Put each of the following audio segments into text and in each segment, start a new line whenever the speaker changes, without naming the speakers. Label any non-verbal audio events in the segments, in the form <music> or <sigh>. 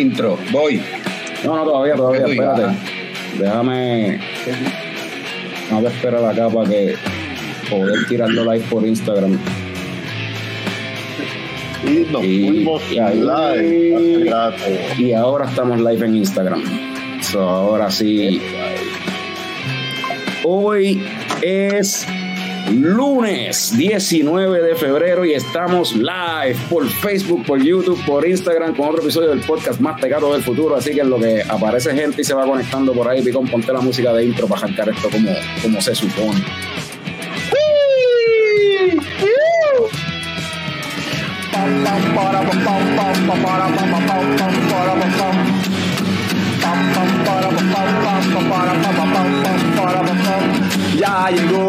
intro. Voy.
No, no, todavía, todavía, espérate. Déjame. Tengo que esperar acá para que poder tirarlo live por Instagram.
Y nos
Y-
fuimos
y ahí-
live.
Y ahora estamos live en Instagram. So, ahora sí. Hoy es lunes 19 de febrero y estamos live por Facebook, por YouTube, por Instagram con otro episodio del podcast más pegado del futuro. Así que en lo que aparece gente y se va conectando por ahí, Picón, ponte la música de intro para arrancar esto como, como se supone.
Ya llegó,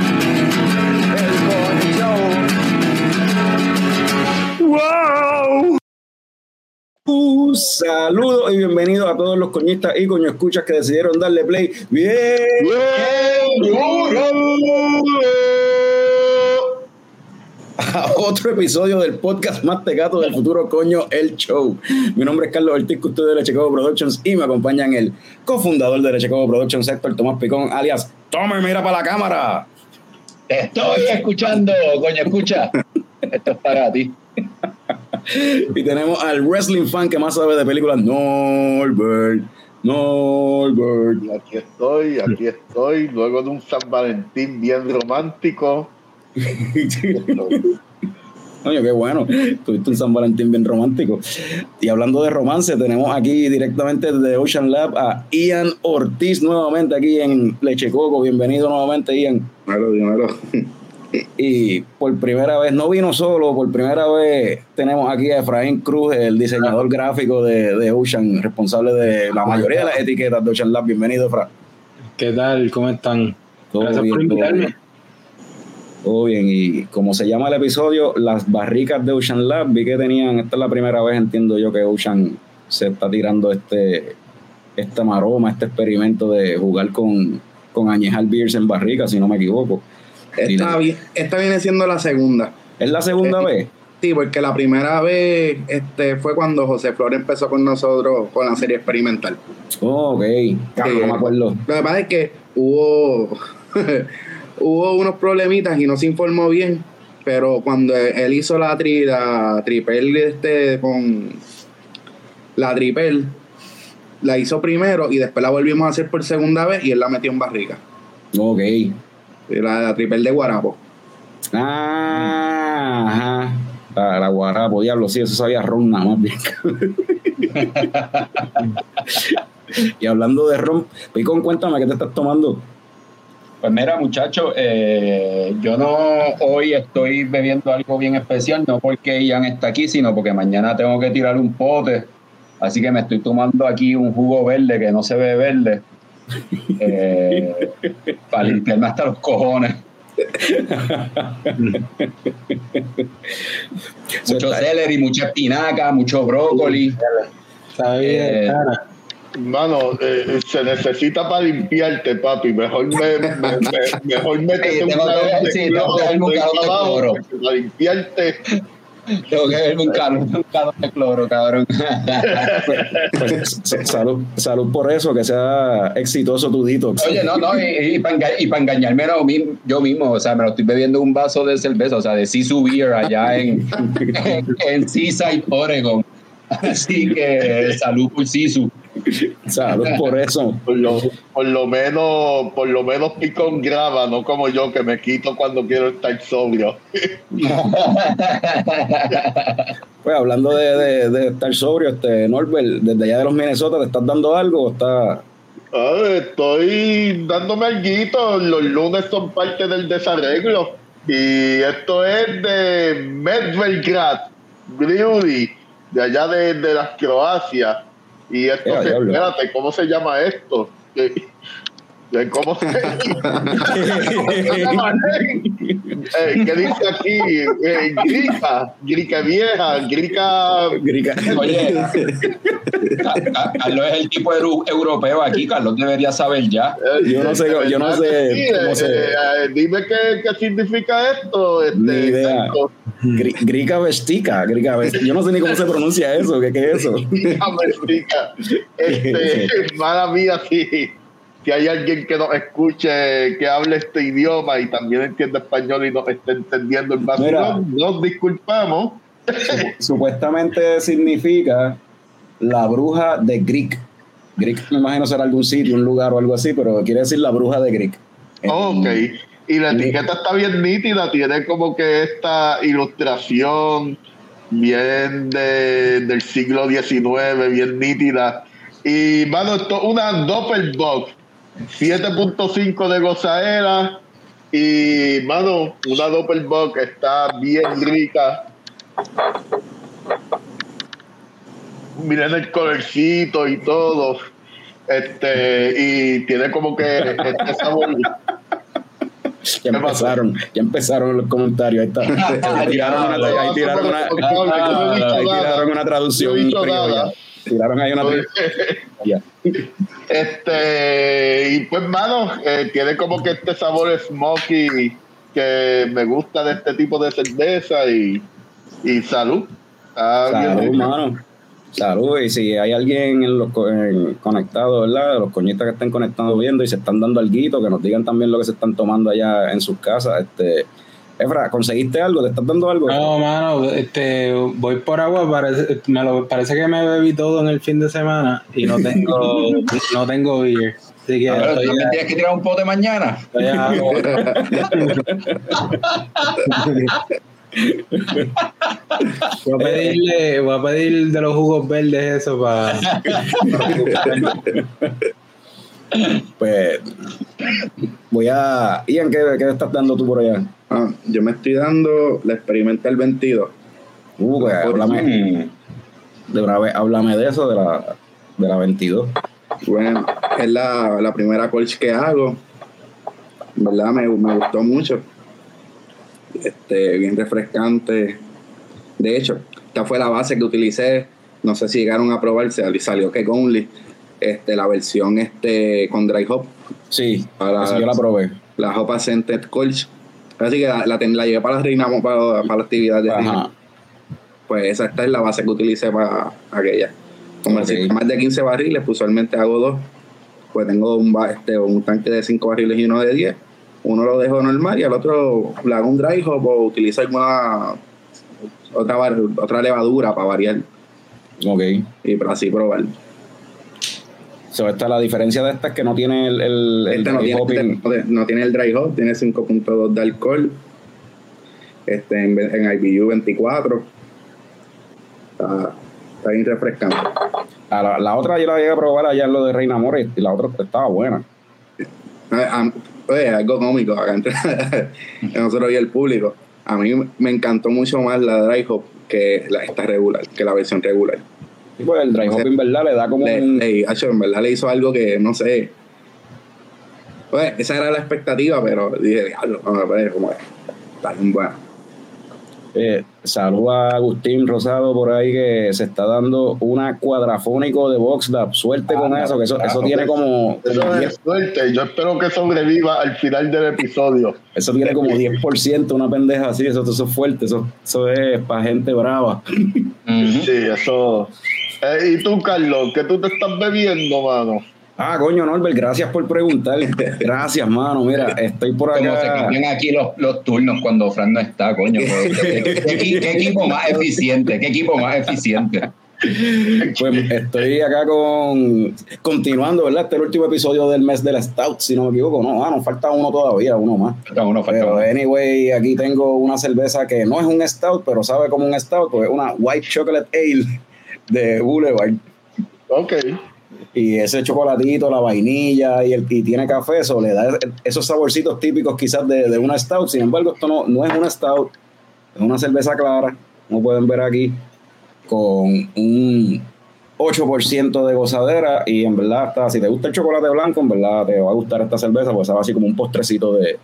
Un saludo y bienvenido a todos los coñistas y coño escuchas que decidieron darle play. Bien. a otro episodio del podcast más tecato del futuro, coño, el show. Mi nombre es Carlos Ortiz, custodio de Cobo Productions y me acompañan el cofundador de Cobo Productions, Héctor Tomás Picón, alias Tome, mira para la cámara.
Te estoy escuchando, coño, escucha. <laughs> Esto es para ti. <laughs>
Y tenemos al wrestling fan que más sabe de películas, Norbert. Norbert.
Y aquí estoy, aquí estoy, luego de un San Valentín bien romántico. <laughs>
Coño, qué bueno. Tuviste un San Valentín bien romántico. Y hablando de romance, tenemos aquí directamente desde Ocean Lab a Ian Ortiz nuevamente aquí en Leche Coco. Bienvenido nuevamente, Ian.
Dímelo, dímelo.
Y por primera vez, no vino solo, por primera vez tenemos aquí a Efraín Cruz, el diseñador gráfico de, de Ocean, responsable de la mayoría de las etiquetas de Ocean Lab. Bienvenido, Efra.
¿Qué tal? ¿Cómo están?
Todo
Gracias
bien,
por
todo
invitarme.
bien. Todo bien, y como se llama el episodio, las barricas de Ocean Lab, vi que tenían, esta es la primera vez, entiendo yo, que Ocean se está tirando este, esta maroma, este experimento de jugar con, con añejar beers en barricas, si no me equivoco.
Esta, vi- esta viene siendo la segunda.
¿Es la segunda
Eh,
vez?
Sí, porque la primera vez este, fue cuando José Flores empezó con nosotros con la serie experimental.
Oh, ok, Claro, no me acuerdo.
Lo que pasa es que hubo, <laughs> hubo unos problemitas y no se informó bien, pero cuando él hizo la, tri, la tripel este, con la tripel, la hizo primero y después la volvimos a hacer por segunda vez y él la metió en barrica.
Ok.
La, la tripel de Guarapo.
Ah, ajá. La, la guarapo, diablo, sí, eso sabía ron nada más bien. <laughs> y hablando de ron, Picón, cuéntame qué te estás tomando.
Pues mira, muchachos, eh, yo no hoy estoy bebiendo algo bien especial, no porque Ian está aquí, sino porque mañana tengo que tirar un pote. Así que me estoy tomando aquí un jugo verde que no se ve verde. Eh, para limpiarme hasta los cojones. Mucho celery, mucha espinaca, mucho brócoli.
Está bien,
Eh,
cara.
Mano, eh, se necesita para limpiarte, papi. Mejor me, me, me- mejor <laughs> métete
Sí,
un
tengo que-
galón de
sí, de
porque Para limpiarte.
Tengo que verme un calor, un calor de cloro, cabrón.
Pues, salud, salud por eso, que sea exitoso tu detox.
Oye, no, no, y, para engañarme no, yo mismo, o sea, me lo estoy bebiendo un vaso de cerveza, o sea, de Sisu Beer allá en, en, en Seaside, Oregon. Así que salud por Sisu. <laughs>
Salud por eso.
Por lo, por lo menos, por lo menos Picón graba, no como yo que me quito cuando quiero estar sobrio. <laughs>
Pues hablando de, de- de estar sobrio, este Norbert, desde allá de los Minnesota, ¿te estás dando algo o está
Ah, estoy dándome algo. Los lunes son parte del desarreglo. Y esto es de Medvelgrad Brewery. de allá de, de las Croacia. Y se-
diablo.
espérate, ¿cómo se llama esto? Eh, ¿Cómo. <laughs> Eh, ¿Qué dice aquí? Eh, grica, grica vieja, grica...
Grica.
Oye, Ca- Ca- Carlos es el tipo euro- europeo aquí, Carlos debería saber ya.
eh,
Yo no sé- yo no sé
sí,
cómo
eh,
se-
eh, eh, dime qué, qué significa esto. Este,
Ni idea. Grica vestica, grica vestica. Yo no sé ni cómo se pronuncia eso, ¿qué, qué es eso?
América. Este, <laughs> mala mía, si, si hay alguien que nos escuche, que hable este idioma y también entiende español y nos esté entendiendo el vacilón, nos disculpamos.
Supuestamente significa la bruja de Greek. Greek me imagino será algún sitio, un lugar o algo así, pero quiere decir la bruja de Greek.
Ok. Y la etiqueta está bien nítida, tiene como que esta ilustración bien de- del siglo XIX, bien nítida. Y, mano, esto es una Doppelbox, 7.5 de gozaera. Y, mano, una Doppelbox está bien rica. Miren el colorcito y todo. Este, y tiene como que este sabor.
Ya empezaron, ya empezaron los comentarios. Ahí, está. Ahí tiraron una, ahí tiraron una, ahí tiraron una traducción.
No
Tiraron ahí una. <laughs>
Este, y pues, mano, eh, tiene como que este sabor smoky que me gusta de este tipo de cerveza y, y salud. Bien
Salud, mano. Salud. Y si hay alguien en los en- conectado, ¿verdad? Los coñitas que estén conectando viendo y se están dando alguito, que nos digan también lo que se están tomando allá en sus casas. Este, Efra, ¿conseguiste algo? ¿Te estás dando algo?
No, mano, este, voy por agua, parece, me lo, parece que me bebí todo en el fin de semana y no tengo, <laughs> no tengo beer. Así que
A ver,
estoy,
¿tú me tienes que tirar un pote mañana.
estoy a agua. Voy a pedirle, voy a pedir de los jugos verdes eso para
Pues voy a... Ian, ¿qué, qué te estás dando tú por allá?
Ah, yo me estoy dando la experimental 22.
Uh, pues, háblame, de una vez, háblame de eso, de la, de la 22.
Bueno, es la, la primera colch que hago. Verdad me, me gustó mucho. Este, bien refrescante. De hecho, esta fue la base que utilicé. No sé si llegaron a probarse, salió que only. Este, la versión este con dry hop,
Sí,
Para-
yo la probé.
la Hop Scented Colch. Así que la, la, llevé para la reina para, para la actividad de reina. Pues esa esta es la base que utilicé para aquella. Como
Ok.
decir, más de 15 barriles, pues usualmente hago dos. Pues tengo un, este, un tanque de 5 barriles y uno de 10. Uno lo dejo normal y al otro le hago un dry hop o utilizo alguna otra, otra levadura para variar
Ok.
y para así probar.
So, esta, la diferencia de esta es que no tiene el, el, el
no
dry
tiene,
hopping.
este no tiene- no tiene el dry hop, tiene 5.2 de alcohol. Este, en, en IBU 24. Está, está bien refrescante.
A la, la otra yo la llegué a probar allá en lo de Reina Mora y la otra estaba buena.
Ah, ah, Oye, algo cómico acá entre nosotros y el público. A mí me encantó mucho más la dry hop que la, esta regular, que la versión regular.
Pues el dry hopping, ¿verdad? Le da como
Le,
un...
le- en verdad le hizo algo que no sé. Pues esa era la expectativa, pero dije, diablo, a ver cómo es. Está bien bueno.
Eh, salud a Agustín Rosado por ahí que se está dando una cuadrafónico de VoxLab. Suerte con
Ah,
eso, que eso, eso
claro.
tiene como, como
Eso
10,
es suerte. Yo espero que sobreviva al final del episodio. <laughs>
eso tiene como 10%, una pendeja así, eso, eso es fuerte, eso, eso es para gente brava.
Sí, eso. Eh, ¿Y tú, Carlos? ¿Qué tú te estás bebiendo, mano?
Ah, coño, Norbert, gracias por preguntar. Gracias, mano. Mira, estoy por
Como se
acá.
cambian aquí los, los turnos cuando Fran no está, coño. ¿Qué, qué- qué equi- qué equipo más eficiente? ¿Qué equipo más eficiente?
Pues estoy acá con. Continuando, ¿verdad? Este es el último episodio del mes del Stout, si no me equivoco. No, ah, nos falta uno todavía, uno más.
Falta uno, falta
Pero
uno.
anyway, aquí tengo una cerveza que no es un stout, pero sabe como un stout, pues es una White Chocolate Ale de Boulevard.
Ok.
Y ese chocolatito, la vainilla y, el, y tiene café, eso le da esos saborcitos típicos quizás de, de una stout. Sin embargo, esto no, no es una stout, es una cerveza clara, como pueden ver aquí. con un 8% de gozadera y en verdad está, si te gusta el chocolate blanco, en verdad te va a gustar esta cerveza, pues sabe así como un postrecito de,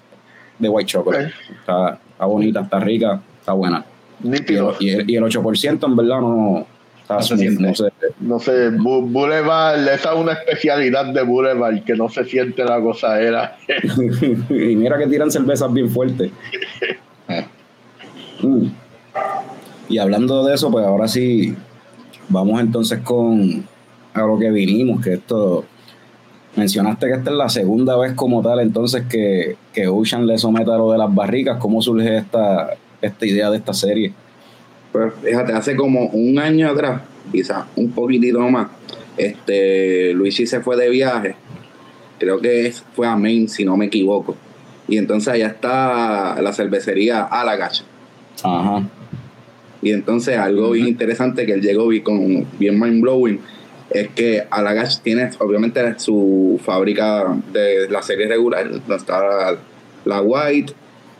de white chocolate. Está, está bonita, está rica, está buena. Y el, y el- y el 8% en verdad no está
se
no sé.
No sé, Boulevard, esa es una especialidad de Boulevard, que no se siente la gozadera. <laughs>
y mira que tiran cervezas bien fuertes. <laughs> Mm. Y hablando de eso, pues ahora sí, vamos entonces con a lo que vinimos, que esto, mencionaste que esta es la segunda vez como tal, entonces que, que Ocean le someta a lo de las barricas, ¿cómo surge esta, esta idea de esta serie?
Pues fíjate, hace como un año atrás, quizás un poquitito más, este, Luigi se fue de viaje, creo que es- fue a Maine, si no me equivoco. Y entonces allá está la cervecería Alagach.
Ajá,
Y entonces algo bien interesante que él llegó con bien mind blowing es que Alagach tiene obviamente su fábrica de la serie regular, donde está la, la White,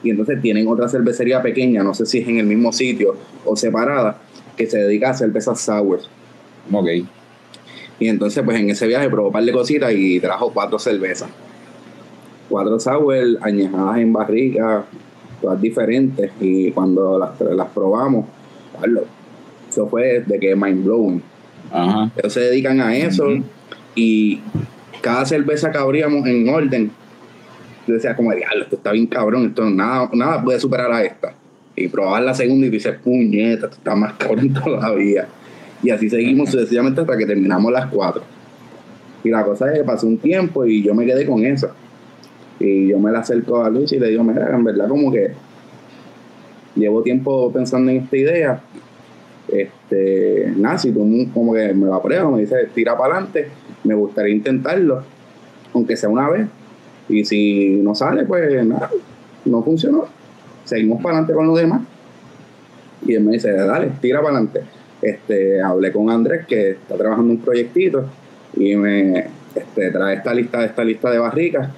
y entonces tienen otra cervecería pequeña, no sé si es en el mismo sitio o separada, que se dedica a cervezas sour.
ok.
Y entonces, pues en ese viaje probó un par de cositas y trajo cuatro cervezas. Cuatro sour añejadas en barrica, todas diferentes. Y cuando las, las probamos, Carlos, eso fue de que mind blowing.
Ajá,
Ellos se dedican a eso y cada cerveza que abríamos en orden, yo decía como, diablo, esto está bien cabrón, esto nada, nada puede superar a esta. Y probar la segunda y dices, puñeta, esto está más cabrón <laughs> todavía. Y así seguimos sucesivamente hasta que terminamos las cuatro. Y la cosa es que pasó un tiempo y yo me quedé con eso. Y yo me la acerco a Luis y le digo, mira, en verdad como que llevo tiempo pensando en esta idea. Este, nada, tú como que me la pruebas, me dices, tira para adelante, me gustaría intentarlo, aunque sea una vez. Y si no sale, pues nada, no funcionó. Seguimos para adelante con los demás. Y él me dice, dale, tira para adelante. Este, hablé con Andrés, que está trabajando un proyectito, y me este, trae esta lista, esta lista de barricas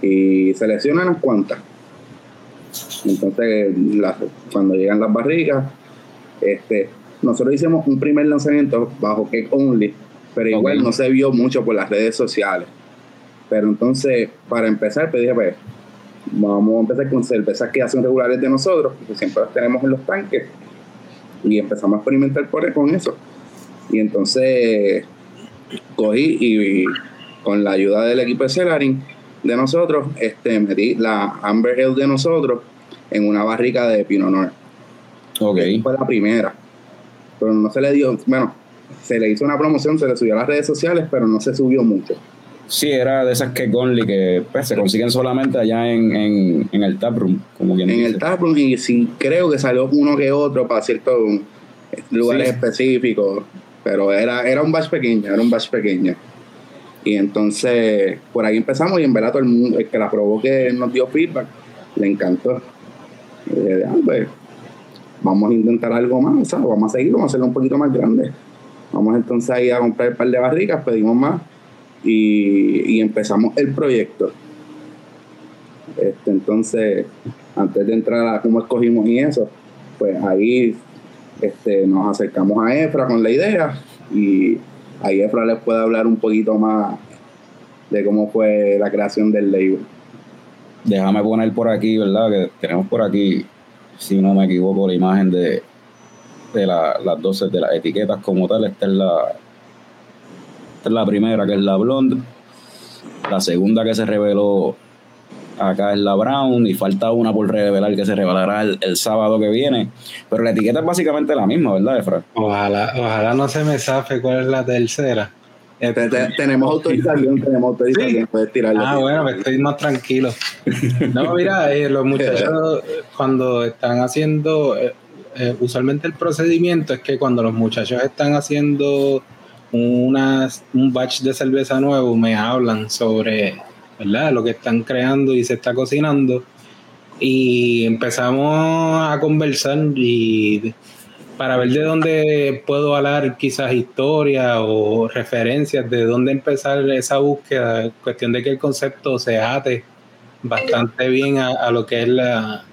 y selecciona unas cuantas. Entonces, las- cuando llegan las barricas, este, nosotros hicimos un primer lanzamiento bajo Cake Only, pero igual no se vio mucho por las redes sociales. Pero entonces, para empezar, pues dije, pues, vamos a empezar con cervezas que hacen regulares de nosotros, que siempre las tenemos en los tanques, y empezamos a experimentar por, con eso. Y entonces cogí y, con la ayuda del equipo de Celarin de nosotros, este, metí la Amber Ale de nosotros en una barrica de Pinot Noir.
ok.
Fue la primera. Pero no se le dio, bueno, se le hizo una promoción, se le subió a las redes sociales, pero no se subió mucho.
Sí, era de esas que Conley que pues, se consiguen solamente allá en, en, en el taproom, como quien
En
dice.
el taproom y sí creo que salió uno que otro para ciertos lugares
Sí.
específicos, pero era, era un batch pequeño, era un batch pequeño. Y entonces por ahí empezamos y en verdad todo el mundo, el que la probó que nos dio feedback, le encantó. Y dije, "Ah, pues, vamos a intentar algo más, sea, vamos a seguir, vamos a hacerlo un poquito más grande. Vamos entonces ahí a comprar un par de barricas, pedimos más y, empezamos el proyecto. Este, entonces, antes de entrar a cómo escogimos y eso, pues ahí este, nos acercamos a Efra con la idea y ahí Efra les puede hablar un poquito más de cómo fue la creación del label.
Déjame poner por aquí, ¿verdad? Que tenemos por aquí, si no me equivoco, la imagen de, de la- las 12 de las etiquetas como tal. Esta es la, esta es la primera, que es la blonde. La segunda que se reveló acá es la brown y falta una por revelar que se revelará el, el sábado que viene. Pero la etiqueta es básicamente la misma, ¿verdad, Efra?
Ojalá, ojalá no se me zafe cuál es la tercera.
Te- te- tenemos autorización, tenemos autorización,
Sí.
puedes tirarlo.
Ah, bueno, me estoy más tranquilo. No, mira, eh, los muchachos cuando están haciendo, eh, eh, usualmente el procedimiento es que cuando los muchachos están haciendo unas, un batch de cerveza nuevo, me hablan sobre ¿verdad? lo que están creando y se está cocinando. Y empezamos a conversar y para ver de dónde puedo hablar quizás historias o referencias de dónde empezar esa búsqueda, cuestión de que el concepto se ate bastante bien a, a lo que es la,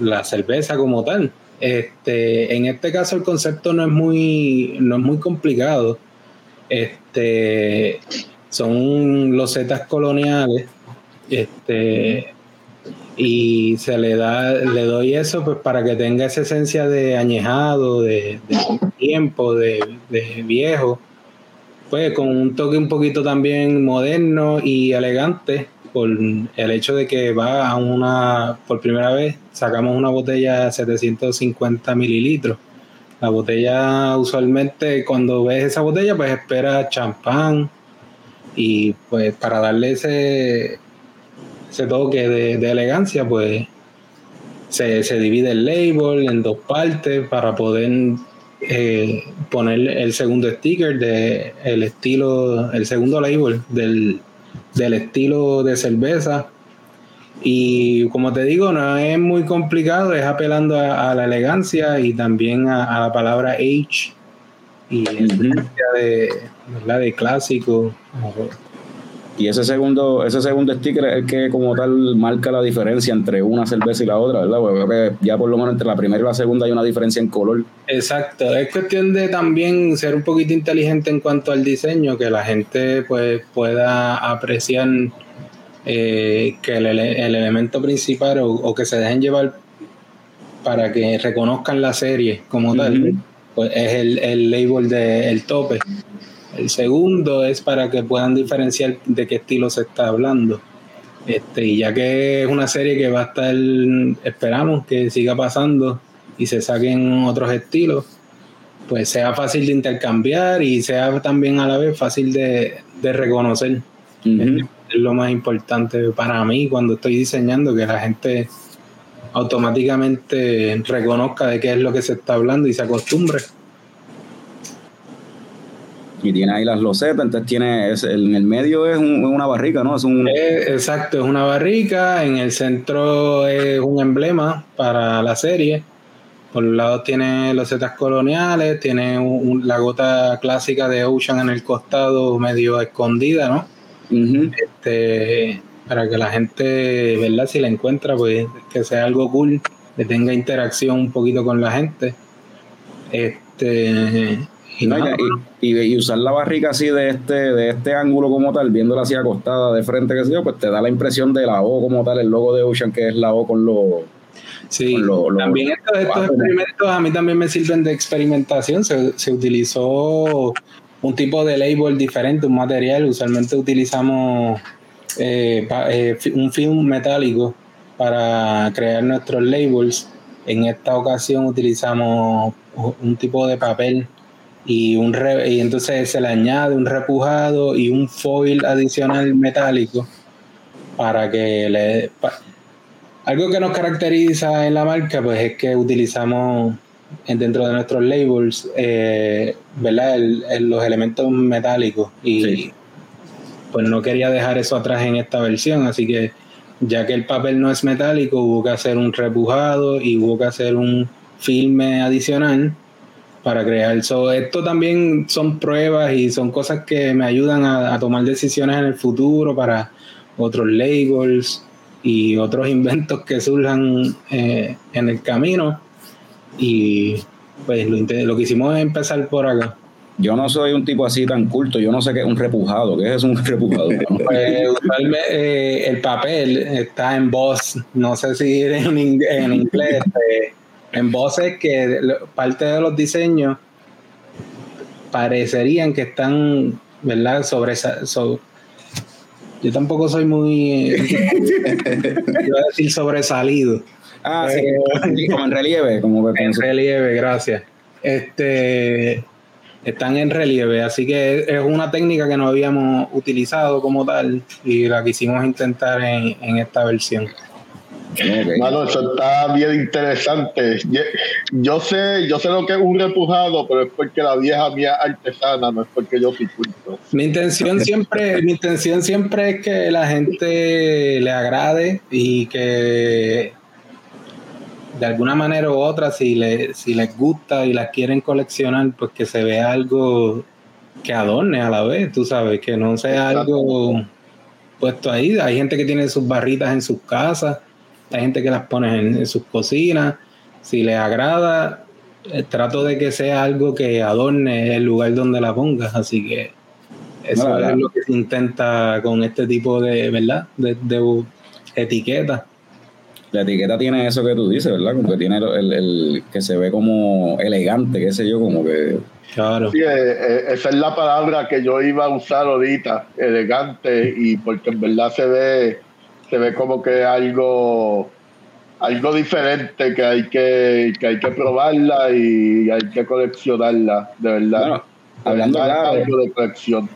la cerveza como tal. Este, en este caso el concepto no es muy, no es muy complicado. Este, son losetas coloniales. Este, y se le da, le doy eso pues para que tenga esa esencia de añejado, de, de tiempo, de, de viejo, pues con un toque un poquito también moderno y elegante por el hecho de que va a una, por primera vez sacamos una botella de 750 mililitros. La botella usualmente cuando ves esa botella pues espera champán y pues para darle ese, ese toque de, de elegancia pues se, se divide el label en dos partes para poder eh, poner el segundo sticker de el estilo, el segundo label del, del estilo de cerveza. Y como te digo, no es muy complicado, es apelando a, a la elegancia y también a, a la palabra age y de, ¿verdad? de clásico.
Y ese segundo, ese segundo sticker es el que como tal marca la diferencia entre una cerveza y la otra, ¿verdad? Porque que ya por lo menos entre la primera y la segunda hay una diferencia en color.
Exacto, es cuestión de también ser un poquito inteligente en cuanto al diseño, que la gente pues pueda apreciar eh, que el, el elemento principal o, o que se dejen llevar para que reconozcan la serie como tal, pues es el, el label del tope. El segundo es para que puedan diferenciar de qué estilo se está hablando. Este, y ya que es una serie que va a estar, esperamos que siga pasando y se saquen otros estilos, pues sea fácil de intercambiar y sea también a la vez fácil de, de reconocer. Lo más importante para mí cuando estoy diseñando, que la gente automáticamente reconozca de qué es lo que se está hablando y se acostumbre.
Y tiene ahí las losetas, entonces tiene, es- en el medio es un- una barrica, ¿no? Es un,
Eh, exacto, es una barrica, en el centro es un emblema para la serie. Por un lado tiene los setas coloniales, tiene un- un- la gota clásica de Ocean en el costado medio escondida, ¿no?
Ujú.
Este, para que la gente, ¿verdad? Si la encuentra, pues que sea algo cool, que tenga interacción un poquito con la gente. Este, y
No, y-
nada,
y, y- y usar la barrica así de este, de este ángulo como tal, viéndola así acostada de frente, que sé yo, pues te da la impresión de la O como tal, el logo de Ocean, que es la O con los
Sí,
lo- lo-
también estos, estos experimentos a mí también me sirven de experimentación. Se, se utilizó un tipo de label diferente, un material. Usualmente utilizamos eh, eh, un film metálico para crear nuestros labels. En esta ocasión utilizamos un tipo de papel y, un re- y entonces se le añade un repujado y un foil adicional metálico para que le... algo que nos caracteriza en la marca, pues es que utilizamos dentro de nuestros labels, eh, ¿verdad? El- el- los elementos metálicos y
Sí.
pues no quería dejar eso atrás en esta versión, así que ya que el papel no es metálico, hubo que hacer un repujado y hubo que hacer un filme adicional para crear eso. Esto también son pruebas y son cosas que me ayudan a, a tomar decisiones en el futuro para otros labels y otros <laughs> inventos que surjan eh, en el camino. Y pues lo, lo que hicimos es empezar por acá.
Yo no soy un tipo así tan culto, yo no sé qué es un repujado, ¿qué es un <laughs> repujado?
Pues, eh, el papel está en voz, no sé si en, ing- en inglés, eh, en voz es que parte de los diseños parecerían que están, ¿verdad? Sobre, so- yo tampoco soy muy, <laughs> eh, iba a decir sobresalido.
Ah, sí, sí, como en relieve, como que
En relieve, gracias. Este están en relieve, así que es- una técnica que no habíamos utilizado como tal y la quisimos intentar en, en esta versión.
Ok.
Mano, eso está bien interesante. Yo sé, yo sé lo que es un repujado, pero es porque la vieja mía es artesana, no es porque yo soy culto.
Mi intención siempre, mi intención siempre es que la gente le agrade y que de alguna manera u otra, si, le, si les gusta y las quieren coleccionar, pues que se vea algo que adorne a la vez, tú sabes, que no sea
Exacto.
algo puesto ahí. Hay gente que tiene sus barritas en sus casas, hay gente que las pone en, en sus cocinas. Si les agrada, eh, trato de que sea algo que adorne el lugar donde la pongas. Así que eso
No,
es lo que se intenta con este tipo de, ¿verdad? De, de etiqueta.
La etiqueta tiene eso que tú dices, ¿verdad? Como que tiene el, el- que se ve como elegante, qué sé yo, como que
Claro.
Sí, eh, eh, esa es la palabra que yo iba a usar ahorita, elegante, y porque en verdad se ve, se ve como que algo, algo diferente que hay que, que hay que probarla y hay que coleccionarla, de verdad.
Bueno, hablando
De verdad,
claro.
algo de colección.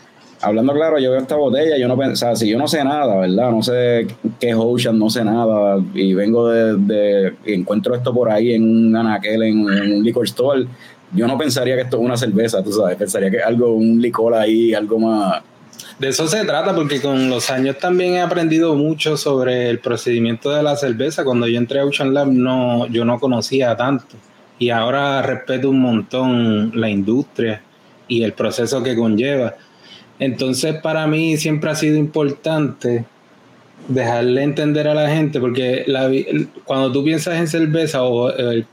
Hablando claro, yo veo esta botella, yo no pensaba, si yo no sé nada, ¿verdad? No sé qué es Ocean, no sé nada, y vengo de, y encuentro esto por ahí en un anaquel, en, un liquor store, yo no pensaría que esto es una cerveza, tú sabes, pensaría que algo, un licor ahí, algo más...
De eso se trata, porque con los años también he aprendido mucho sobre el procedimiento de la cerveza. Cuando yo entré a Ocean Lab, no, yo no conocía tanto. Y ahora respeto un montón la industria y el proceso que conlleva. Entonces, para mí siempre ha sido importante dejarle entender a la gente, porque la cuando tú piensas en cerveza o el,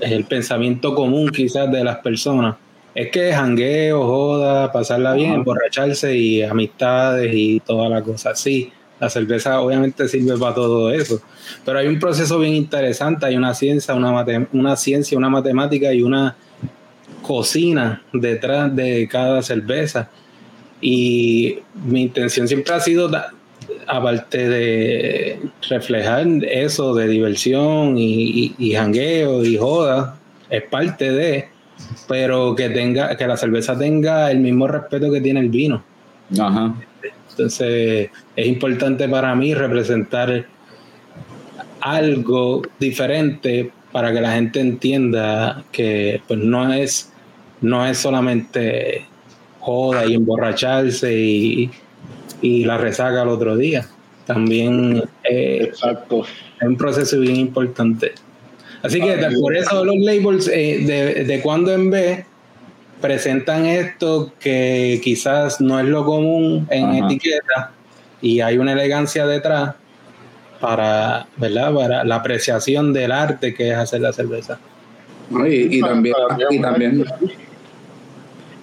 el pensamiento común quizás de las personas, es que jangueo, joda, pasarla bien, emborracharse y amistades y toda la cosa. Sí, la cerveza obviamente sirve para todo eso, pero hay un proceso bien interesante, hay una ciencia, una, mate- una ciencia, una matemática y una cocina detrás de cada cerveza. Y mi intención siempre ha sido, aparte de reflejar eso de diversión y, y, y jangueo y joda, es parte de, pero que tenga, que la cerveza tenga el mismo respeto que tiene el vino.
Ajá.
Entonces es importante para mí representar algo diferente para que la gente entienda que pues no es no es solamente joda y emborracharse y, y la resaca al otro día. También eh,
Exacto.
es un proceso bien importante. Así que por eso los labels eh, de, de cuando en vez presentan esto que quizás no es lo común en
Ajá.
etiqueta y hay una elegancia detrás para, ¿verdad? para la apreciación del arte que es hacer la cerveza.
¿no? Y, y también, y también,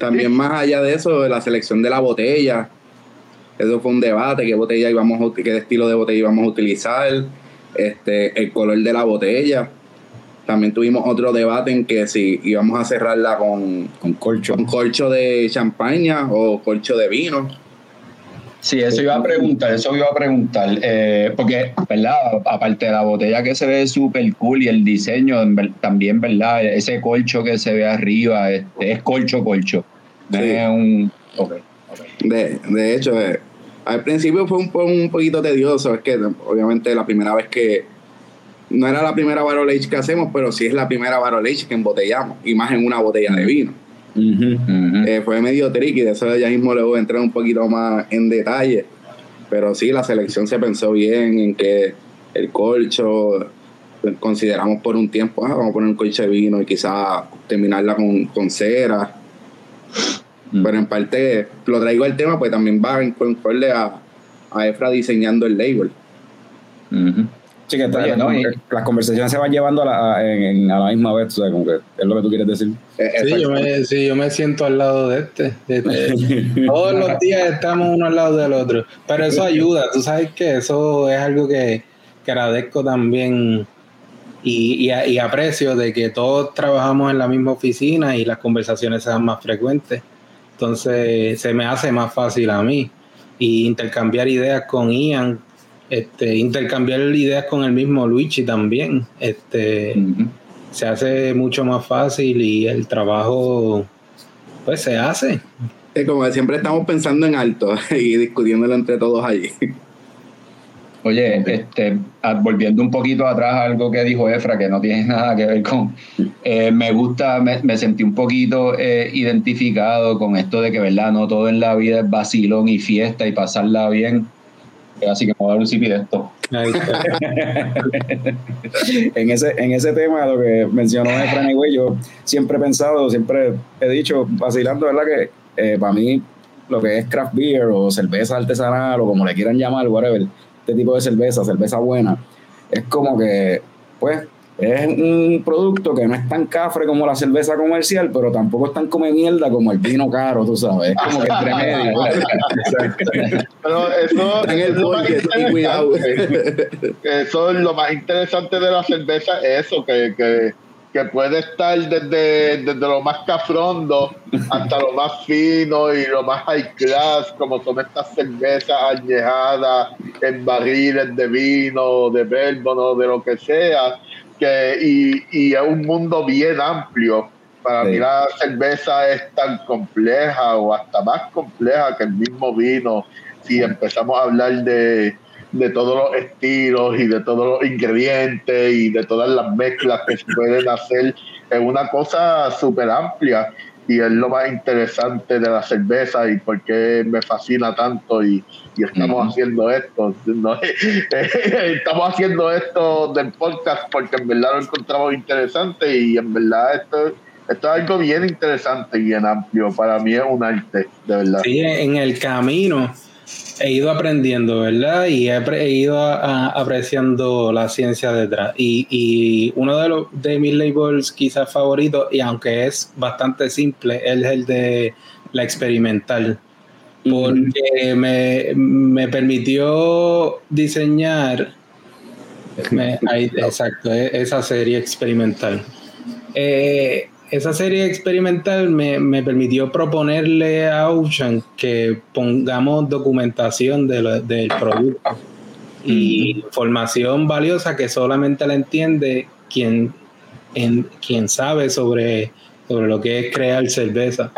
también más allá de eso, de la selección de la botella. Eso fue un debate, qué botella íbamos qué estilo de botella íbamos a utilizar, este, el color de la botella. También tuvimos otro debate en que si íbamos a cerrarla con,
Con corcho.
con corcho de champaña o corcho de vino.
Sí, eso iba a preguntar, eso iba a preguntar, eh, porque, ¿verdad? Aparte de la botella que se ve súper cool y el diseño también, ¿verdad? Ese colcho que se ve arriba, este, es colcho, colcho. No
Sí.
un... ok.
De, de hecho, eh, al principio fue un, un poquito tedioso, es que obviamente la primera vez que, no era la primera barrel age que hacemos, pero sí es la primera barrel age que embotellamos, y más en una botella de vino. Eh, fue medio tricky, de eso ya mismo le voy a entrar un poquito más en detalle, pero sí, la selección se pensó bien en que el colcho, consideramos por un tiempo, ah, vamos a poner un colcho de vino y quizás terminarla con, con cera,
Mm.
pero en parte lo traigo al tema, pues también va en concorde a, a Efra diseñando el label.
Sí, que está-
Oye, no, y-
las conversaciones se van llevando a la, a- en- a la misma vez, o sea, como que es lo que tú quieres decir.
Eh,
Sí, yo me, sí, yo me siento al lado de este. de este. <laughs> Todos los días estamos uno al lado del otro. Pero eso ayuda, tú sabes que eso es algo que, que agradezco también y, y, y aprecio de que todos trabajamos en la misma oficina y las conversaciones sean más frecuentes. Entonces se me hace más fácil a mí. Y intercambiar ideas con Ian, este, intercambiar ideas con el mismo Luigi también. Este, se hace mucho más fácil y el trabajo pues se hace.
Como siempre estamos pensando en alto <laughs> y discutiéndolo entre todos allí.
Oye, este, ah, volviendo un poquito atrás a algo que dijo Efra, que no tiene <laughs> nada que ver con. eh, me gusta, me, me sentí un poquito eh, identificado con esto de que, ¿verdad? No todo en la vida es vacilón y fiesta y pasarla bien. Así que me voy a dar un sipi de esto.
Ahí está. <laughs>
en ese en ese tema, lo que mencionó Efraín Higüey, yo siempre he pensado, siempre he dicho, vacilando, ¿verdad? Que eh, para mí lo que es craft beer o cerveza artesanal o como le quieran llamar, whatever, este tipo de cerveza, cerveza buena, es como que, pues, es un producto que no es tan cafre como la cerveza comercial, pero tampoco es tan come mierda como el vino caro, tú sabes. Es como que entre <laughs> medio.
Pero eso,
En el
es
podcast, cuidado.
interesante. eso es lo más interesante de la cerveza, eso, que, que, que puede estar desde, desde lo más cafrondo hasta lo más fino y lo más high class, como son estas cervezas añejadas en barriles de vino, de bourbon de lo que sea, que, y, y es un mundo bien amplio. Para
Sí.
mí la cerveza es tan compleja o hasta más compleja que el mismo vino. Si empezamos a hablar de, de todos los estilos y de todos los ingredientes y de todas las mezclas que se pueden hacer, es una cosa súper amplia y es lo más interesante de la cerveza y por qué me fascina tanto y, y estamos
Ujú.
haciendo esto. ¿no? <laughs> estamos haciendo esto del podcast porque en verdad lo encontramos interesante y en verdad esto, esto es algo bien interesante y bien amplio. Para mí es un arte, de verdad.
Sí, en el camino he ido aprendiendo, ¿verdad? Y he, ido a- a- apreciando la ciencia detrás. Y, y uno de, los, de mis labels quizás favoritos, y aunque es bastante simple, es el de la experimental. Porque me, me permitió diseñar, me- ahí, exacto, e- esa serie experimental. Eh, esa serie experimental me, me permitió proponerle a Ocean que pongamos documentación de lo- del producto y información valiosa que solamente la entiende quien, en, quien sabe sobre, sobre lo que es crear cerveza.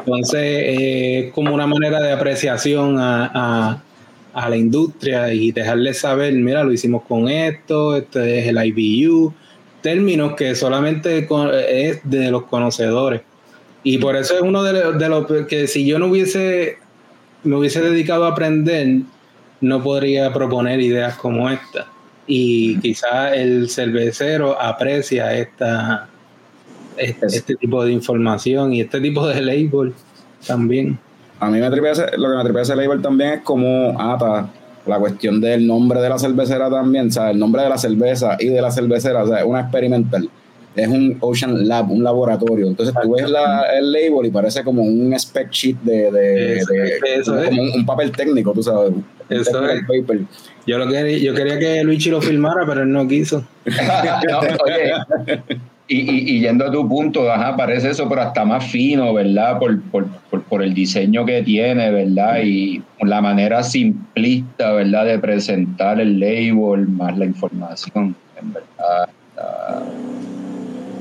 Entonces, eh, es como una manera de apreciación a, a- a la industria y dejarles saber, mira, lo hicimos con esto, este es el IBU, términos que solamente es de los conocedores. Y por eso es uno de los, de los que si yo no hubiese, me hubiese dedicado a aprender, no podría proponer ideas como esta. Y quizás el cervecero aprecia esta, este, este tipo de información y este tipo de label también.
A mí me ese- lo que me tripea ese label también es como ata la cuestión del nombre de la cervecera también, ¿sabes? El nombre de la cerveza y de la cervecera, o sea, es una experimental. Es un Ocean Lab, un laboratorio. Entonces tú ves la- el label y parece como un spec sheet de, de,
Eso,
de-
eso es.
como un, un papel técnico, tú sabes. un
Eso
technical
es.
paper.
Yo, lo quería, yo quería que Luigi lo filmara, pero él no quiso.
No, <laughs> <laughs> oye, y, y, y yendo a tu punto, ajá, parece eso, pero hasta más fino, ¿verdad? Por, por, por, por el diseño que tiene, ¿verdad? Y la manera simplista, ¿verdad? De presentar el label más la información, en verdad.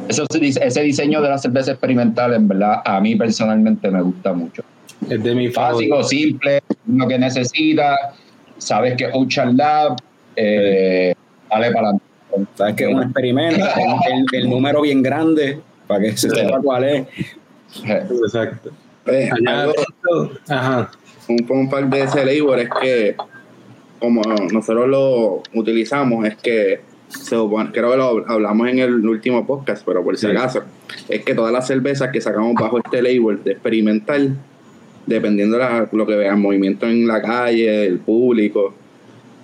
Eso, ese diseño de la cerveza experimental, en verdad, a mí personalmente me gusta mucho.
Es de mi
Básico, simple, lo que necesita, sabes que Ocean Lab, eh, dale para adelante.
¿Sabes que es un experimento? <laughs> el, número bien grande para que se sepa cuál es.
Exacto.
Eh, algo-
adentro- ajá.
un fun fact de ese label es que como nosotros lo utilizamos es que se supone- creo que lo hablamos en el último podcast pero por si
Sí.
acaso es que todas las cervezas que sacamos bajo este label de experimental dependiendo de la- lo que vean movimiento en la calle el público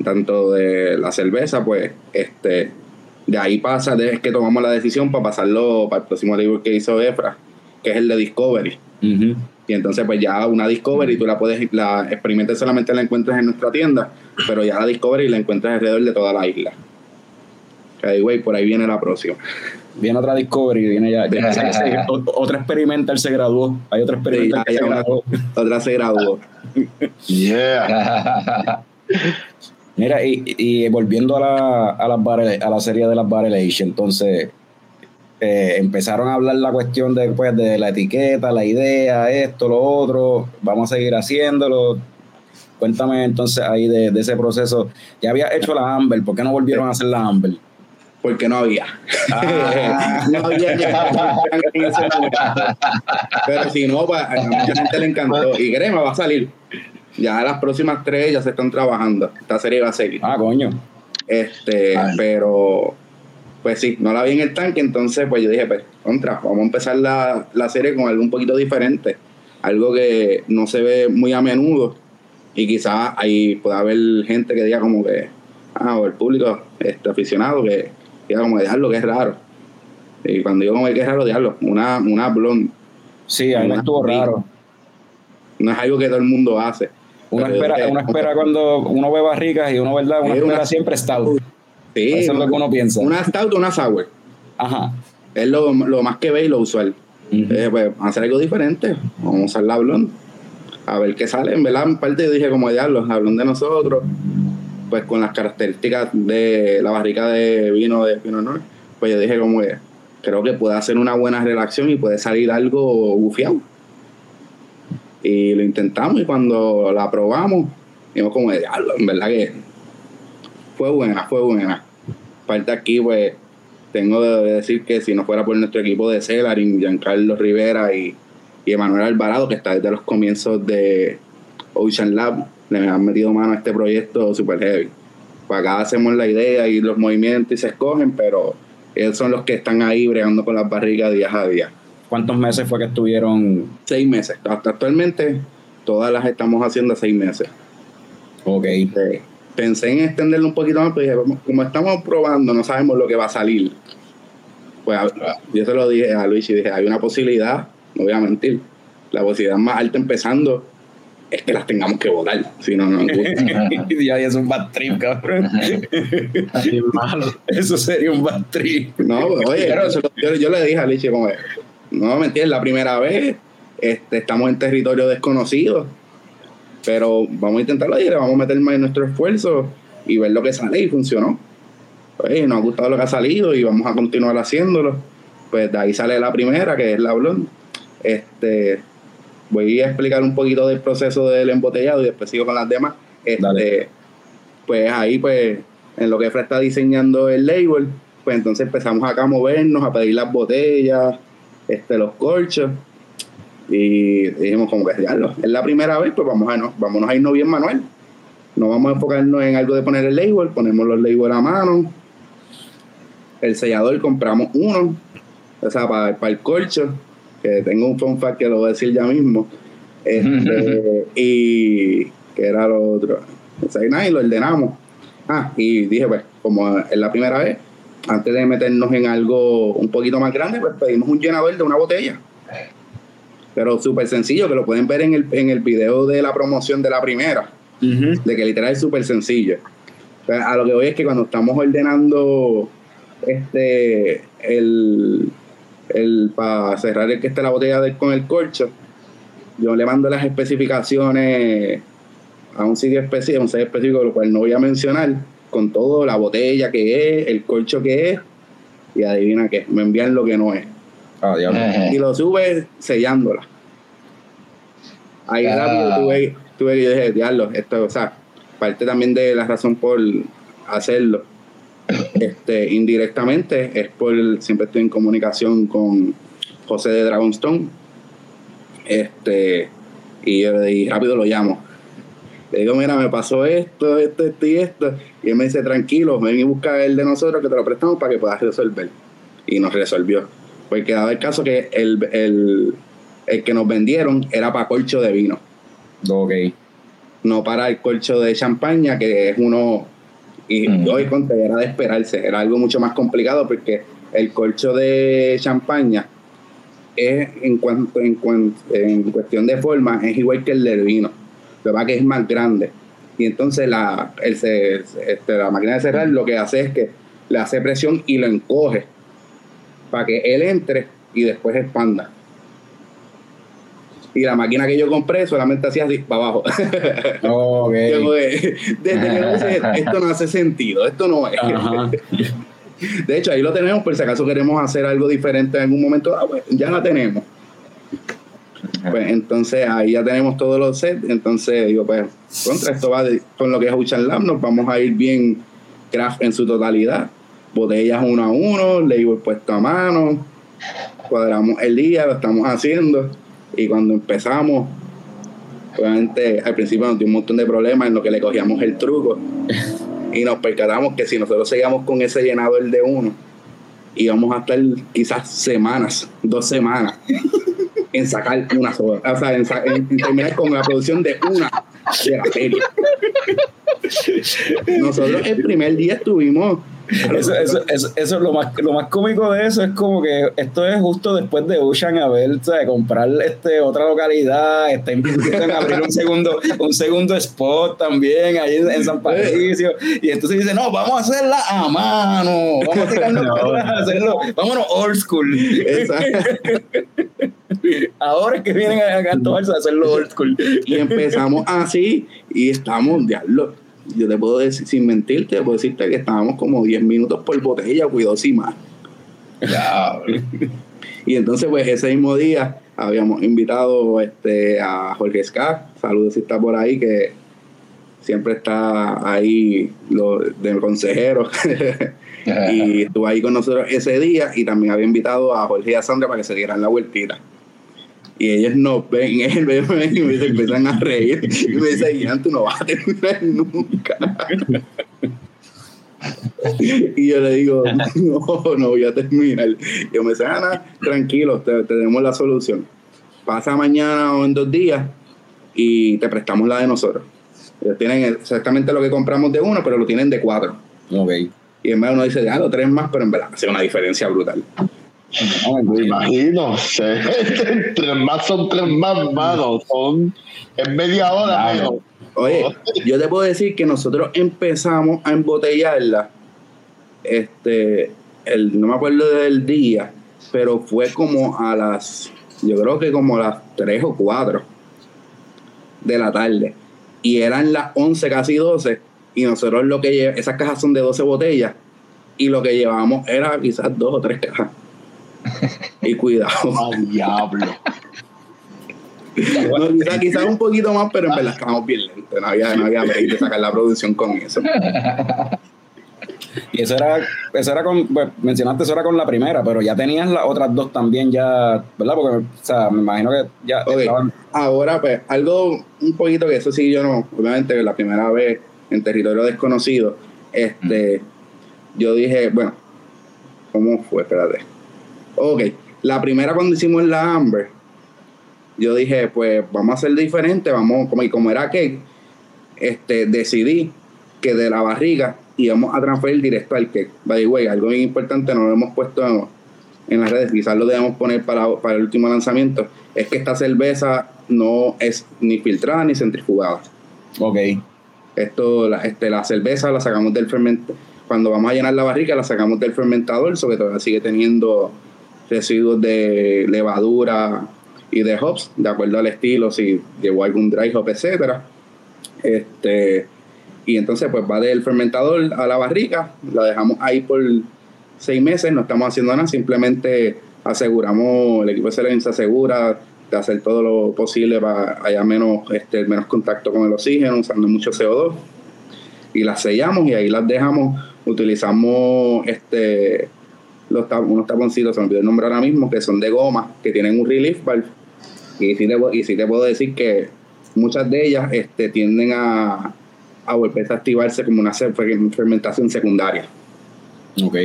tanto de la cerveza pues este de ahí pasa es que tomamos la decisión para pasarlo para el próximo label que hizo Efra que es el de Discovery y entonces pues ya una Discovery tú la puedes, la experimental solamente la encuentras en nuestra tienda, pero ya la Discovery la encuentras alrededor de toda la isla. Que güey, por ahí viene la próxima.
Viene otra Discovery, viene ya. ya se- <laughs> se- otra experimental se graduó. Hay otra experimental
ya-
que
ya
se
una-
graduó.
otra se graduó. <laughs>
Yeah. <laughs>
Mira, y, y volviendo a la, a, las barrel- a la serie de las Barrel Age, entonces eh, empezaron a hablar la cuestión de, pues, de la etiqueta, la idea, esto, lo otro, vamos a seguir haciéndolo. Cuéntame entonces ahí de, de ese proceso. Ya había hecho la Amber, ¿por qué no volvieron a hacer la Amber?
Porque no había.
Ah. <laughs>
no había llegado en ese momento. Pero si no, pues, a mucha gente le encantó. Y créeme, va a salir. Ya las próximas tres ya se están trabajando. Esta serie va a seguir.
Ah, coño.
Este,
Ay.
pero pues sí, no la vi en el tanque, entonces pues yo dije, pues, contra, vamos a empezar la, la serie con algo un poquito diferente, algo que no se ve muy a menudo y quizás ahí pueda haber gente que diga como que, ah, o el público este, aficionado que, era como, diablo, que es raro. Y cuando digo como que es raro, diablo, una, una blonde.
Sí, a mí me
Una-
estuvo raro.
No es algo que todo el mundo hace.
Uno espera,
es-
uno espera cuando uno ve barricas y uno, ¿verdad? Uno
Es
espera siempre stout.
Sí,
Eso es lo que uno piensa.
Una stout o una sour.
Ajá.
Es lo, lo más que ve y lo usual.
Ujú.
Eh, pues, vamos a hacer algo diferente. Vamos a usar la blonde. A ver qué sale. En verdad, en parte yo dije como diablo, la blonde de nosotros. Pues con las características de la barrica de vino de Pinot Noir. Pues yo dije como creo que puede hacer una buena relación y puede salir algo bufiado. Y lo intentamos y cuando la probamos, dijimos como de diablo, en verdad que fue buena, fue buena. Parte aquí, pues, tengo de decir que si no fuera por nuestro equipo de Celarin, Giancarlo Rivera y, y Emanuel Alvarado, que está desde los comienzos de Ocean Lab, le han metido mano a este proyecto super heavy. Pues acá hacemos la idea y los movimientos y se escogen, pero ellos son los que están ahí bregando con las barrigas día a día.
¿Cuántos meses fue que estuvieron?
Seis meses. Hasta actualmente todas las estamos haciendo seis meses.
Ok.
Eh, pensé en extenderlo un poquito más, pero dije, como estamos probando, no sabemos lo que va a salir. Pues yo se lo dije a Luis y dije, hay una posibilidad, no voy a mentir, la posibilidad más alta empezando es que las tengamos que votar, si no, no nos gusta. <laughs>
ya es un bad trip, cabrón.
Así malo.
Eso sería un bad trip.
No, oye,
Pero-
yo, yo- yo le dije a Luis, como, no mentir, es la primera vez, este, estamos en territorio desconocido, pero vamos a intentarlo y le vamos a meter más en nuestro esfuerzo y ver lo que sale y funcionó. Oye, nos ha gustado lo que ha salido y vamos a continuar haciéndolo. Pues de ahí sale la primera, que es la blonde. Este, voy a explicar un poquito del proceso del embotellado y después sigo con las demás. Este,
Dale.
pues ahí, pues, en lo que Fred está diseñando el label, pues entonces empezamos acá a movernos, a pedir las botellas, este, los corchos. Y dijimos como que "Diablo, es la primera vez, pues vamos a, no, vámonos a irnos bien manual. No vamos a enfocarnos en algo de poner el label, ponemos los labels a mano. El sellador compramos uno, o sea, para, para el corcho, que tengo un fun fact que lo voy a decir ya mismo. Este, <laughs> y que era lo otro. Entonces, nada, y lo ordenamos. Ah, y dije, pues, como es la primera vez, antes de meternos en algo un poquito más grande, pues pedimos un llenador de una botella. Pero súper sencillo, que lo pueden ver en el, en el video de la promoción de la primera, de que literal es súper sencillo. A lo que voy es que cuando estamos ordenando este el, el para cerrar el que esté la botella de- con el corcho, yo le mando las especificaciones a un sitio específico, un sitio específico, lo cual no voy a mencionar, con todo, la botella que es, el corcho que es, y adivina qué, me envían lo que no es.
Ah, diablo.
Y lo sube sellándola. Ahí
Ah.
rápido tuve, tuve que dije, diablo, esto, o sea, parte también de la razón por hacerlo. Este, indirectamente es por siempre estoy en comunicación con José de Dragonstone. Este, y, yo- y rápido lo llamo. Le digo, mira, me pasó esto, esto, esto y esto. Y él me dice, tranquilo, ven y busca el de nosotros que te lo prestamos para que puedas resolver. Y nos resolvió. Porque daba el caso que el, el, el que nos vendieron era para corcho de vino,
Ok.
no para el corcho de champaña, que es uno. Y
Mm.
hoy conté, era de esperarse, era algo mucho más complicado porque el corcho de champaña es en cuanto en, cuan- en cuestión de forma es igual que el del vino lo que pasa es que es más grande. Y entonces la el ce- este, la máquina de cerrar lo que hace es que le hace presión y lo encoge para que él entre y después expanda. Y la máquina que yo compré solamente hacía así para abajo. <laughs> <laughs> Desde que <laughs> esto no hace sentido esto no es.
Ajá.
de hecho, ahí lo tenemos, por si acaso queremos hacer algo diferente en algún momento, ah, pues, ya la tenemos. Pues entonces ahí ya tenemos todos los sets. Entonces digo, pues, contra esto va con lo que es Ocean Lab, nos vamos a ir bien craft en su totalidad. Botellas uno a uno, label puesto a mano, cuadramos el día, lo estamos haciendo. Y cuando empezamos, obviamente al principio nos dio un montón de problemas en lo que le cogíamos el truco y nos percatamos que si nosotros seguíamos con ese llenador de uno, íbamos a estar quizás semanas, dos semanas, en sacar una sola, o sea, en, en- en terminar con la producción de una de la serie. <laughs> Nosotros el primer día estuvimos <laughs>
Eso, eso, eso, eso es lo más, lo más cómico de eso es como que esto es justo después de Ocean haber, ¿sabes? comprar este, otra localidad, está invirtiendo en abrir un segundo, un segundo spot también ahí en, en San Patricio. Y entonces dice, no, vamos a hacerla a mano, vamos a tirarnos <laughs>
No.
atrás, hacerlo, vámonos old school. <laughs> Ahora es que vienen a, a antojarse a hacerlo old school.
Y empezamos así y estamos, diablo. Yo te puedo decir, sin mentirte, puedo decirte que estábamos como 10 minutos por botella, cuidado sin más. <laughs> Y entonces, pues ese mismo día habíamos invitado este, a Jorge Ska, saludos si está por ahí, que siempre está ahí lo, del consejero. <laughs> y estuvo ahí con nosotros ese día y también había invitado a Jorge y a Sandra para que se dieran la vueltita. Y ellos nos ven, <laughs> él me ven y me empiezan a reír. Y me dicen, Ian, tú no vas a terminar nunca. <laughs> Y yo le digo, <laughs> no, no voy a terminar. Y yo me dice, Ana, tranquilo, te, tenemos la solución. Pasa mañana o en dos días y te prestamos la de nosotros. Ellos tienen exactamente lo que compramos de uno, pero lo tienen de cuatro.
Ok.
Y en vez uno dice, ya, los tres más, pero en verdad hace una diferencia brutal.
Me imagino. <laughs> tres más son tres más, mano. Son en media hora menos.
Oye, yo te puedo decir que nosotros empezamos a embotellarla, este, el, no me acuerdo del día, pero fue como a las, yo creo que como a las 3 o 4 de la tarde. Y eran las 11, casi 12, y nosotros lo que esas cajas son de 12 botellas, y lo que llevábamos era quizás dos o tres cajas. Y cuidado. <laughs>
Al diablo.
No, quizás, quizás un poquito más, pero en verdad estábamos bien lentos. No había, no había de sacar la producción con eso.
Y eso era, eso era con, pues, mencionaste eso era con la primera, pero ya tenías las otras dos también ya, ¿verdad? Porque, o sea, me imagino que ya
Ok,
estaban,
Ahora, pues, algo un poquito que eso sí yo no, obviamente la primera vez en territorio desconocido, este, yo dije, bueno, ¿cómo fue? Espérate. Ok, la primera cuando hicimos la Amber, yo dije, pues vamos a hacer diferente, vamos, como, y como era cake, este, decidí que de la barriga íbamos a transferir directo al cake. By the way, algo bien importante, no lo hemos puesto en, en las redes, quizás lo debemos poner para, para el último lanzamiento, es que esta cerveza no es ni filtrada ni centrifugada.
ok,
Esto, la, este, la cerveza la sacamos del fermentador. Cuando vamos a llenar la barrica, la sacamos del fermentador, sobre todavía sigue teniendo residuos de levadura y de hops, de acuerdo al estilo, si llevó algún dry hop, etcétera. Este, y entonces, pues va del fermentador a la barrica, la dejamos ahí por seis meses, no estamos haciendo nada, simplemente aseguramos, el equipo de Selene se asegura de hacer todo lo posible para haya menos, este, menos contacto con el oxígeno, usando mucho CO2. Y las sellamos y ahí las dejamos. Utilizamos este, los unos taponcitos, se me olvidó el nombre ahora mismo, que son de goma, que tienen un relief valve. Y sí te, y sí te puedo decir que muchas de ellas este, tienden a, a volver a activarse como una fer- fermentación secundaria
ok.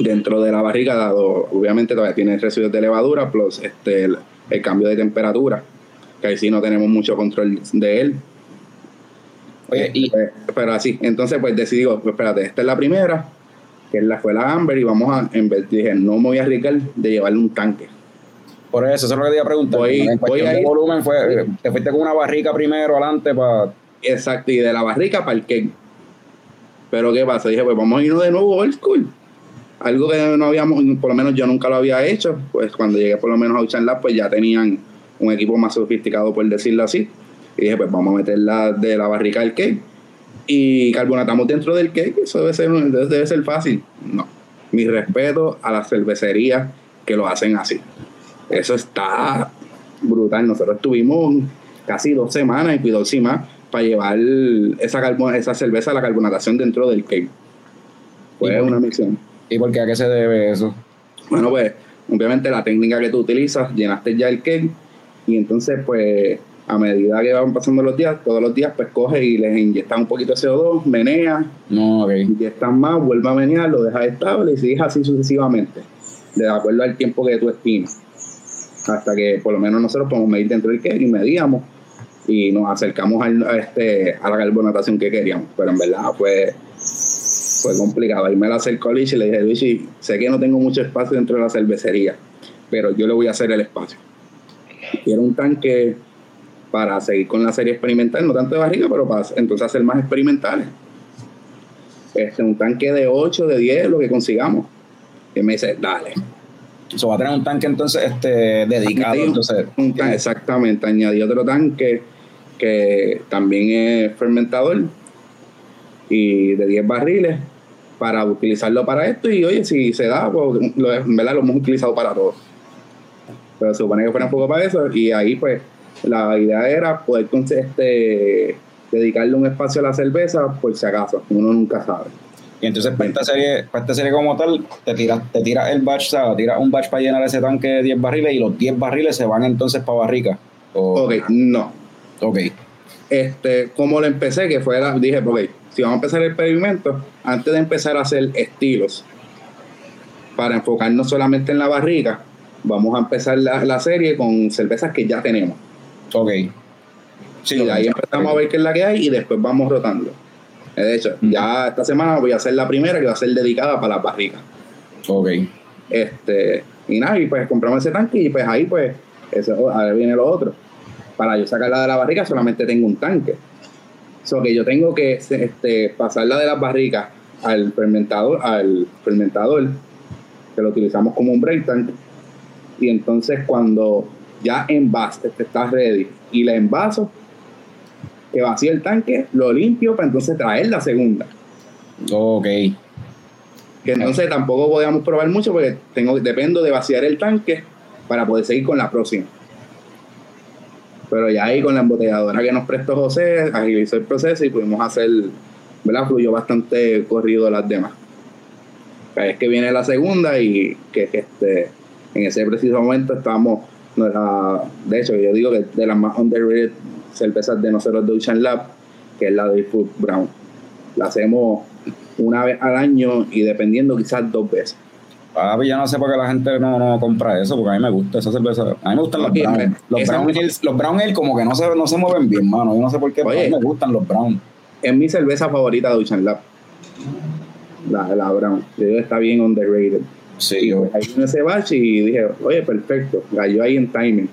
dentro de la barriga, dado obviamente todavía tiene residuos de levadura, plus este, el, el cambio de temperatura, que ahí sí no tenemos mucho control de él.
Oye, y,
Eh, pero así, entonces pues decidí, pues espérate, esta es la primera, que es la, fue la Amber, y vamos a, en vez, dije, no me voy a arriesgar de llevarle un tanque.
por eso, eso es lo que te iba a preguntar.
Voy-
en
voy a ir-
volumen, fue, te fuiste con una barrica primero adelante para.
Exacto, y de la barrica para el cake. Pero ¿qué pasa? Dije, pues vamos a irnos de nuevo old school. Algo que no habíamos, por lo menos yo nunca lo había hecho. Pues cuando llegué por lo menos a Ocean Lab, pues ya tenían un equipo más sofisticado, por decirlo así. Y dije, pues vamos a meterla de la barrica al cake. Y carbonatamos dentro del cake. Eso debe ser, debe ser fácil. No. Mi respeto a las cervecerías que lo hacen así. Eso está brutal. Nosotros tuvimos casi dos semanas en Cuidado más para llevar esa, esa cerveza a la carbonatación dentro del cake. Fue
Y-
una misión.
¿Y por qué? ¿A qué se debe eso?
Bueno, pues, obviamente la técnica que tú utilizas, llenaste ya el cake y entonces, pues, a medida que van pasando los días, todos los días, pues coge y les inyectas un poquito de CO2, menea,
No, ok.
inyectas más, vuelve a menear, lo dejas estable y sigues así sucesivamente, de acuerdo al tiempo que tú estimas. Hasta que por lo menos nosotros podemos medir dentro del cake y medíamos y nos acercamos al- a, este, a la carbonatación que queríamos. Pero en verdad fue fue complicado. Ahí me la acercó Luis y le dije, Luis, sé que no tengo mucho espacio dentro de la cervecería, pero yo le voy a hacer el espacio. Quiero un tanque para seguir con la serie experimental, no tanto de barriga, pero para entonces hacer más experimentales. Este, un tanque de 8, de 10, lo que consigamos. Y me dice, dale.
Eso va a tener un tanque entonces este, dedicado. Entonces,
un exactamente, añadí otro tanque que también es fermentador y de 10 barriles para utilizarlo para esto y oye, si se da, pues lo, en verdad lo hemos utilizado para todo. Pero se supone que fuera un poco para eso y ahí pues la idea era poder este, dedicarle un espacio a la cerveza por si acaso, uno nunca sabe.
y entonces para esta serie, para esta serie como tal, te tiras, te tiras el batch, o sea, tiras un batch para llenar ese tanque de 10 barriles y los 10 barriles se van entonces para barrica. O-
Ok, no.
ok.
este, como lo empecé, que fue, la- dije, ok, si vamos a empezar el experimento, antes de empezar a hacer estilos, para enfocarnos solamente en la barrica, vamos a empezar la, la serie con cervezas que ya tenemos.
Ok. Sí,
de ahí empezamos a ver qué es la que hay y después vamos rotando. De hecho, ya esta semana voy a hacer la primera que va a ser dedicada para las barricas.
Ok.
Este, y nada, y pues compramos ese tanque y pues ahí pues, eso, ahora viene lo otro. Para yo sacarla de la barrica solamente tengo un tanque. So que yo tengo que este, pasarla de las barricas al fermentador, al fermentador, que lo utilizamos como un break tank. Y entonces cuando ya envase, está ready y la envaso, que vacíe el tanque, lo limpio para entonces traer la segunda.
Ok.
Que entonces tampoco podíamos probar mucho porque tengo, dependo de vaciar el tanque para poder seguir con la próxima. Pero ya ahí con la embotelladora que nos prestó José, agilizó el proceso y pudimos hacer, ¿verdad? Fluyó bastante corrido las demás. Es que viene la segunda y que, que, este, en ese preciso momento estamos, no era- de hecho yo digo que de las más underrated cervezas de nosotros de Ocean Lab, que es la de Food Brown. La hacemos una vez al año y dependiendo quizás dos veces.
Ah, pues ya no sé por qué la gente no, no compra eso, porque a mí me gusta esa cerveza. A mí me gustan los
Oye,
brown. Los brown, los brown ale como que no se, no se mueven bien, mano. Yo no sé por qué, pero a
Oye.
mí me gustan los brown.
Es mi cerveza favorita de Ocean Lab. La, la Brown. Yo está bien underrated.
Sí,
Y
yo,
pues ahí vino ese batch y dije, oye, perfecto. Cayó ahí en timing.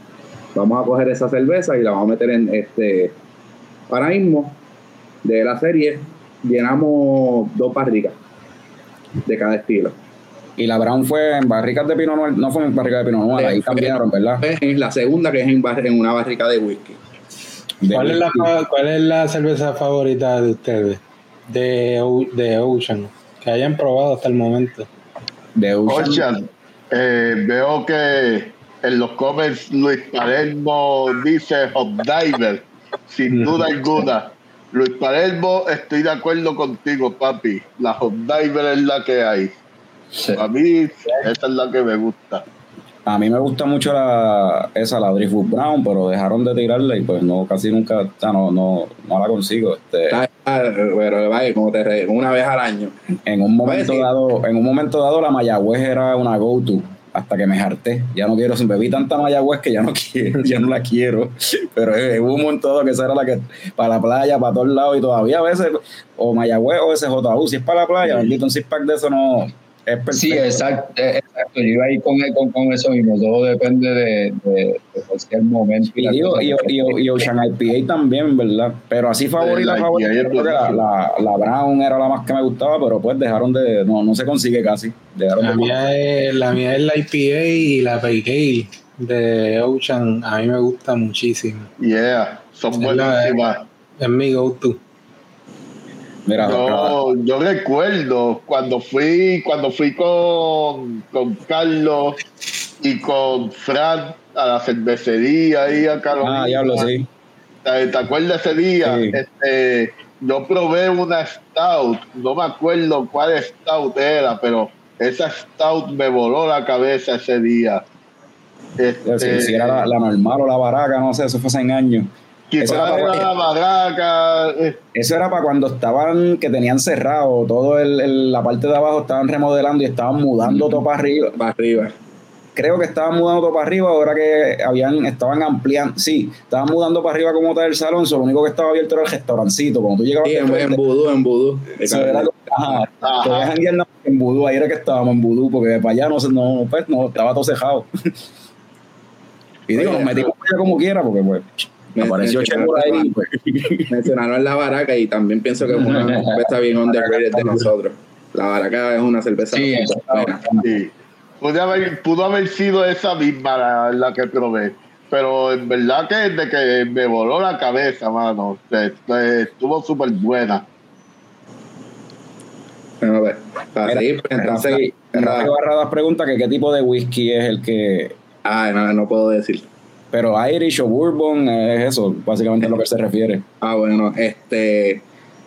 Vamos a coger esa cerveza y la vamos a meter en este. Ahora mismo, de la serie, llenamos dos barricas de cada estilo.
y la brown fue en barricas de Pinot Noir, no fue en barricas de Pinot Noir, ahí cambiaron, ¿verdad?
Es la segunda que es en, bar- en una barrica de whisky.
De
¿Cuál es, la,
whisky.
fa- ¿Cuál es la cerveza favorita de ustedes? De Ocean. Que hayan probado hasta el momento.
De Ocean.
Ocean, eh, veo que en los comments Luis Palermo dice Hot Diver, sin <laughs> duda alguna. Luis Palermo, estoy de acuerdo contigo, papi. La Hot Diver es la que hay.
Sí.
A mí, esa es la que me gusta.
A mí me gusta mucho la, esa, la Driftwood Brown, pero dejaron de tirarla y pues no, casi nunca, o sea, no, no, no la consigo. Este,
Está- Pero vaya, como te re- una vez al año.
en un momento dado, en un momento dado la Mayagüez era una go-to hasta que me harté. Ya no quiero, bebí tanta Mayagüez que ya no <laughs> quiero, ya no la quiero. Pero eh, hubo un dado que esa era la que para la playa, para todos lados y todavía a veces o Mayagüez o SJU, si es para la playa, bendito un six pack de eso no es perfecto.
Sí, exacto, eh, exacto. Yo iba a ir con, con, con eso mismo. Todo depende de, de, de cualquier momento.
Y, digo, y, y, y Ocean IPA también, ¿verdad? Pero así favorita,
La
favorita,
IPA
yo creo que la, la, la Brown era la más que me gustaba, pero pues dejaron de, no, no se consigue casi. Dejaron
La
de-
mía, es, la mía es la IPA y la Pale de Ocean. A mí me gusta muchísimo.
Yeah, son
Es la-
buenísimas.
Es mi go-to.
Mira,
Yo, yo recuerdo cuando fui, cuando fui con, con Carlos y con Fran a la cervecería ahí a Carolina.
ah, diablo, sí.
¿Te, te acuerdas ese día?
Sí.
Este, yo probé una stout, no me acuerdo cuál stout era, pero esa stout me voló la cabeza ese día. Este,
Si, si era la, la normal o la baraca, no sé, eso fue hace años. Era para-
eh,
Eso era para cuando estaban, que tenían cerrado, todo el, el- la parte de abajo estaban remodelando y estaban mudando todo para arriba.
Para arriba.
creo que estaban mudando todo para arriba, ahora que habían, estaban ampliando, sí, estaban mudando para arriba como tal el salón, so, lo único que estaba abierto era el restaurancito, cuando tú llegabas
Sí, en, en vudú, en vudú.
eso era como- ajá,
Ajá.
en vudú, ahí era que estábamos en vudú, porque para allá no, se- no, pues, no estaba todo cejado. <laughs> y digo, nos metimos para allá como quiera, porque pues,
Me-
apareció
me-
Che por ahí, pues.
Mencionaron la baraca y también pienso que es una cerveza bien underrated de nosotros. La baraca es una cerveza
Sí,
buena.
Sí. Pudo haber, pudo haber sido esa misma la, la que probé. Pero en verdad que desde que me voló la cabeza, mano. este, Estuvo súper buena.
Bueno, pues, para
Mira,
seguir, pues, entonces,
Rafael Barradas pregunta que qué tipo de whisky es el que
ah, no, no puedo decir.
Pero Irish o Bourbon es eso, básicamente a lo que se refiere.
Ah, bueno, este,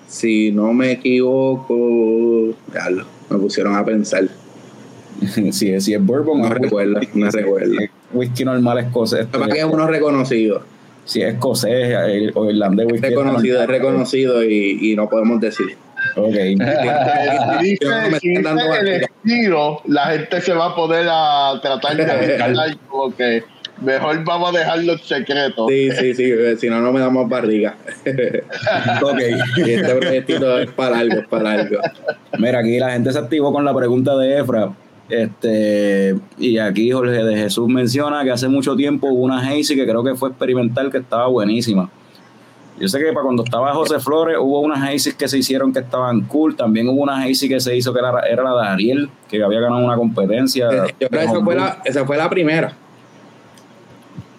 si no me equivoco, diablo, me pusieron a pensar. <laughs>
si, es, si es Bourbon
No recuerdo, no recuerdo.
whisky normal escocés.
Lo que es que es uno reconocido,
Si es escocés eh, o irlandés,
es
whisky.
reconocido, es reconocido y, y no podemos decir.
Ok.
Eh, si dice,
Yo no me
si dice
dando
el estilo, la gente se va a poder a tratar de <laughs> como que mejor vamos a dejarlo en secreto.
Sí, sí, sí, eh, si no, no me damos barriga. <laughs>
ok. <laughs>
Este proyectito es para algo, es para algo.
Mira, aquí la gente se activó con la pregunta de Efra. Este, y aquí Jorge de Jesús menciona que hace mucho tiempo hubo una Hazy que creo que fue experimental que estaba buenísima. Yo sé que para cuando estaba José Flores hubo unas Hazy que se hicieron que estaban cool. También hubo una Hazy que se hizo que era, era la de Ariel, que había ganado una competencia.
Yo creo que esa fue la, esa fue la primera.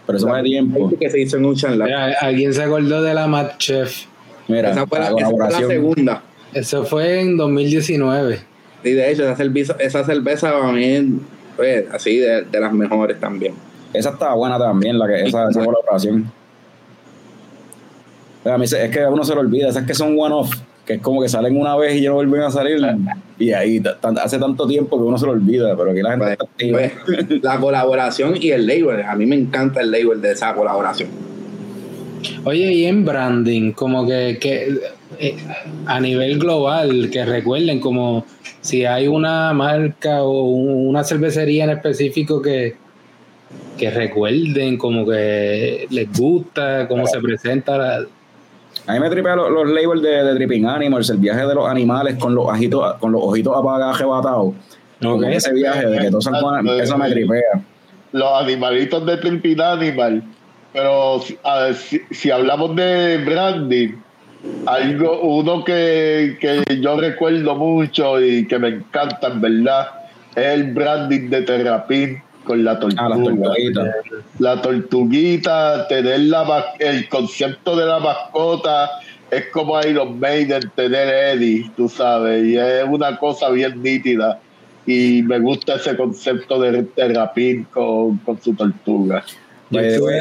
Pero eso fue tiempo.
Que se hizo en un.
Mira, ¿Alguien se acordó de la Mad Chef?
Mira,
Esa fue, la,
la
esa fue la
colaboración.
segunda.
Eso fue en 2019.
Y de hecho, esa cerveza, esa cerveza para mí es pues, así de, de las mejores también.
Esa estaba buena también, la que, esa, esa colaboración. Pero a mí se- es que a uno se lo olvida, esas que son one-off, que es como que salen una vez y ya no vuelven a salir. Y ahí hace tanto tiempo que uno se lo olvida, pero aquí la gente
Pues,
está activa.
pues, <laughs> la colaboración y el label. A mí me encanta el label de esa colaboración.
Oye, y en branding, como que, que eh, a nivel global, que recuerden como si hay una marca o un- una cervecería en específico que, que recuerden, como que les gusta, cómo se presenta. la-
A mí me tripea los, los labels de, de Tripping Animals, el viaje de los animales con los ojitos, con los ojitos apagados, arrebatados. Como
Ok.
ese viaje de que todos eso me tripea.
Los animalitos de Tripping Animal. Pero si hablamos de branding, algo, uno que, que yo recuerdo mucho y que me encanta, en verdad, es el branding de Terrapin con la tortuga.
Ah, las tortuguitas.
la tortuguita, tener la mas- el concepto de la mascota es como Iron Maiden tener Eddie, tú sabes, y es una cosa bien nítida. Y me gusta ese concepto de Terrapin con, con su tortuga.
Yo estuve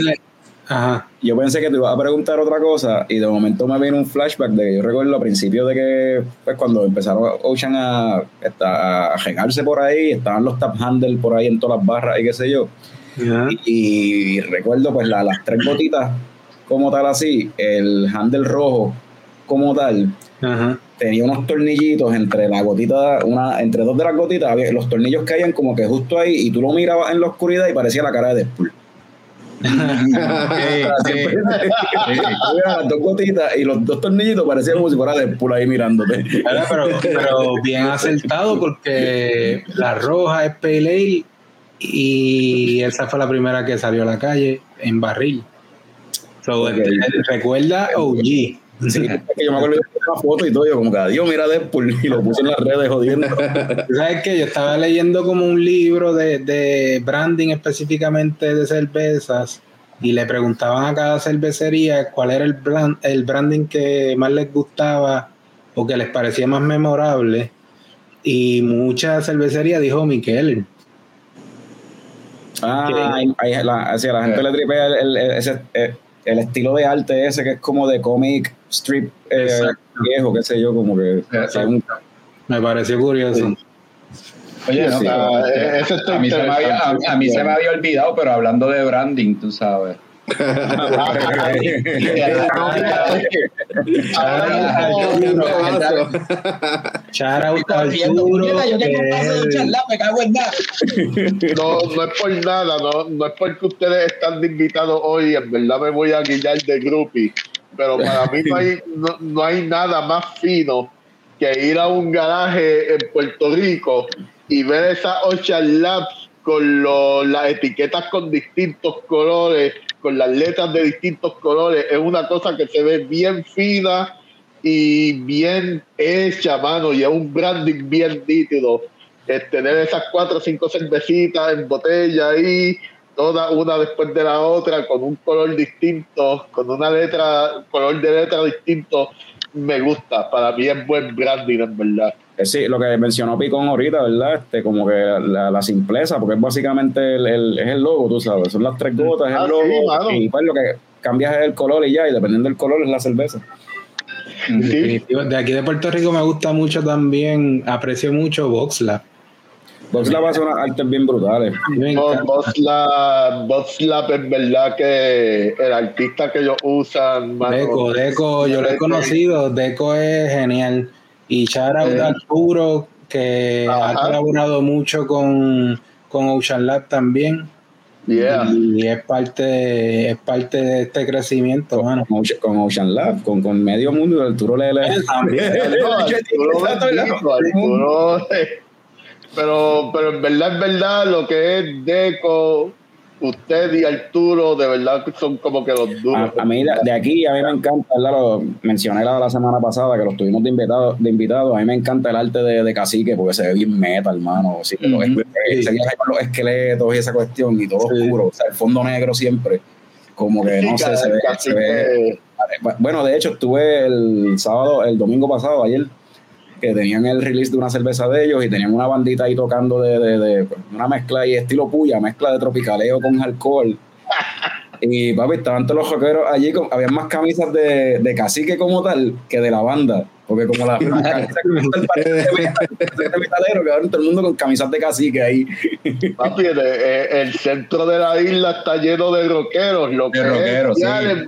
Ajá.
Yo pensé que te ibas a preguntar otra cosa y de momento me vino un flashback de que yo recuerdo al principio de que pues cuando empezaron Ocean a, a, a regarse por ahí, estaban los tap handle por ahí en todas las barras y qué sé yo. Y, y recuerdo pues la- las tres gotitas como tal así, el handle rojo como tal,
Ajá.
tenía unos tornillitos entre la gotita, una, entre dos de las gotitas, los tornillos caían como que justo ahí y tú lo mirabas en la oscuridad y parecía la cara de Deadpool. <laughs> Las dos gotitas y los dos tornillitos parecían como si fuera Deadpool ahí mirándote.
Pero, pero bien acertado porque la roja es Pale Ale y esa fue la primera que salió a la calle en barril. So, recuerda OG.
Sí, es que yo me acuerdo de una foto y todo, yo como que adiós, mira Deadpool, y lo puse en las redes jodiendo. <laughs>
¿Sabes qué? Yo estaba leyendo como un libro de, de branding específicamente de cervezas y le preguntaban a cada cervecería cuál era el, brand, el branding que más les gustaba o que les parecía más memorable. Y mucha cervecería dijo Miquel.
Ah, ahí la, la gente le tripea el, el- el- ese, eh, el estilo de arte ese que es como de comic strip eh, viejo, qué sé yo, como que un-
Me pareció curioso.
Oye, no,
Sí,
pero,
eh,
a, mí se me había, a, a mí se me había olvidado, pero hablando de branding, tú sabes. <laughs> <laughs>
Arturo,
yo tengo un vaso de
que-
charla, me cago en nada.
No, no es por nada, no, no es porque ustedes están invitados hoy, en verdad me voy a guiar de groupie, pero para mí no hay, no, no hay nada más fino que ir a un garaje en Puerto Rico y ver esas Ocean Labs con lo- las etiquetas con distintos colores, con las letras de distintos colores, es una cosa que se ve bien fina y bien hecha, mano, y es un branding bien nítido. Tener esas cuatro o cinco cervecitas en botella ahí, todas una después de la otra, con un color distinto, con una letra, color de letra distinto, me gusta. Para mí es buen branding, en verdad.
Eh, Sí, lo que mencionó Picón ahorita, ¿verdad? Este, como que la, la simpleza, porque es básicamente el, el- es el logo, tú sabes, son las tres gotas, es
Ah,
el
sí,
logo,
mano.
y pues lo que cambias es el color y ya, y dependiendo del color es la cerveza.
Sí,
Definitivo. De aquí de Puerto Rico me gusta mucho también, aprecio mucho Voxla.
Vox la hace unas artes bien brutales.
Me
Bo-
encanta.
Boslap, Boslap es verdad que el artista que ellos usan, mano,
Deco, Deco, yo lo he conocido, Deco es genial. Y out
Eh.
Arturo, que ha
Ajá.
colaborado mucho con, con Ocean Lab también.
Yeah.
Y es parte, es parte de este crecimiento, mano.
Con, Ocean- con Ocean Lab, con, con medio mundo, Arturo le.
No, Arturo bendito, Arturo, eh, pero, pero en verdad, es verdad, lo que es Deco, usted y Arturo, de verdad son como que los duros.
A, a mí de, de aquí, a mí me encanta, ¿verdad? Lo mencioné la, la semana pasada que los tuvimos de invitados, de invitados. A mí me encanta el arte de, de cacique porque se ve bien meta, hermano. Sí, los esqueletos, se viaja con los esqueletos y esa cuestión y todo
Sí.
oscuro. O sea, el fondo negro siempre. Como que no
Sí,
sé, se ve, se ve- Bueno, de hecho, estuve el sábado, el domingo pasado, ayer, que tenían el release de una cerveza de ellos y tenían una bandita ahí tocando de, de- de- pues, una mezcla y estilo puya, mezcla de tropicaleo con alcohol. <laughs> Y papi, estaban todos los rockeros allí, con, había más camisas de, de cacique como tal que de la banda. Porque como la, de de metalero, quedaron todo el mundo con camisas de cacique ahí.
Papi, el, centro de la isla está lleno de rockeros. Lo que
rockeros, sí.
el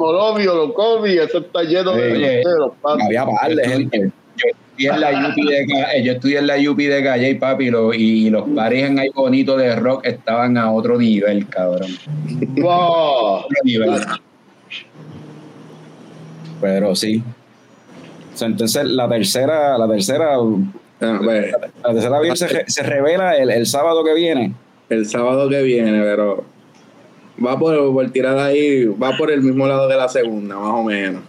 eso está lleno de rockeros, papi.
Había par de gente.
Yo estudié en la UP de, eh, yo estudié en la UP de Calle, papi, y los- y los pares en ahí bonitos de rock estaban a otro nivel, cabrón.
Wow.
Otro nivel.
Pero sí. O sea, entonces la tercera, la tercera,
Ah, pues,
la tercera bien se, re- se revela el, el sábado que viene.
el sábado que viene, pero va por, por tirar ahí, va por el mismo lado que la segunda, más o menos.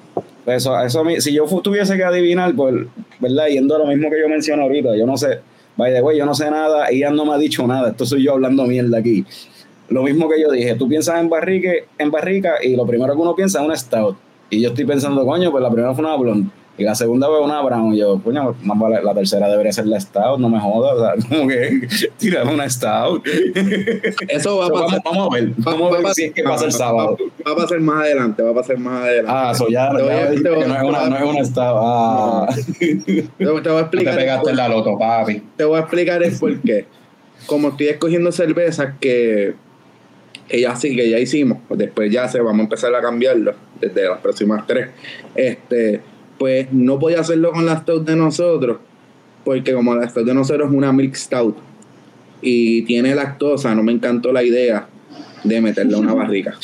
Eso, eso si yo tuviese que adivinar, pues, ¿verdad? Yendo a lo mismo que yo menciono ahorita, yo no sé, by the way, yo no sé nada, ella no me ha dicho nada, esto soy yo hablando mierda aquí. Lo mismo que yo dije, tú piensas en barrique, en barrica y lo primero que uno piensa es una stout. Y yo estoy pensando, coño, pues la primera fue una blonde y la segunda fue una brown. Y yo, vale- la tercera debería ser la stout, no me jodas, o sea, <laughs> como que tirar una stout.
Eso va a pasar.
vamos, vamos a ver, vamos a ver si es que pasa el sábado.
Va, va a pasar más adelante, va a pasar más adelante.
Ah, eso ya,
a-
que no es una, no es una stout. Ah.
te, te voy a
Te
explicar.
pegaste en la loto, papi.
te voy a explicar el por qué. Como estoy escogiendo cervezas que, que ya sí, que ya hicimos, pues después ya se vamos a empezar a cambiarlo desde las próximas tres. Este, pues no voy a hacerlo con la stout de nosotros, porque como la stout de nosotros es una milk stout y tiene lactosa, no me encantó la idea de meterle una barrica.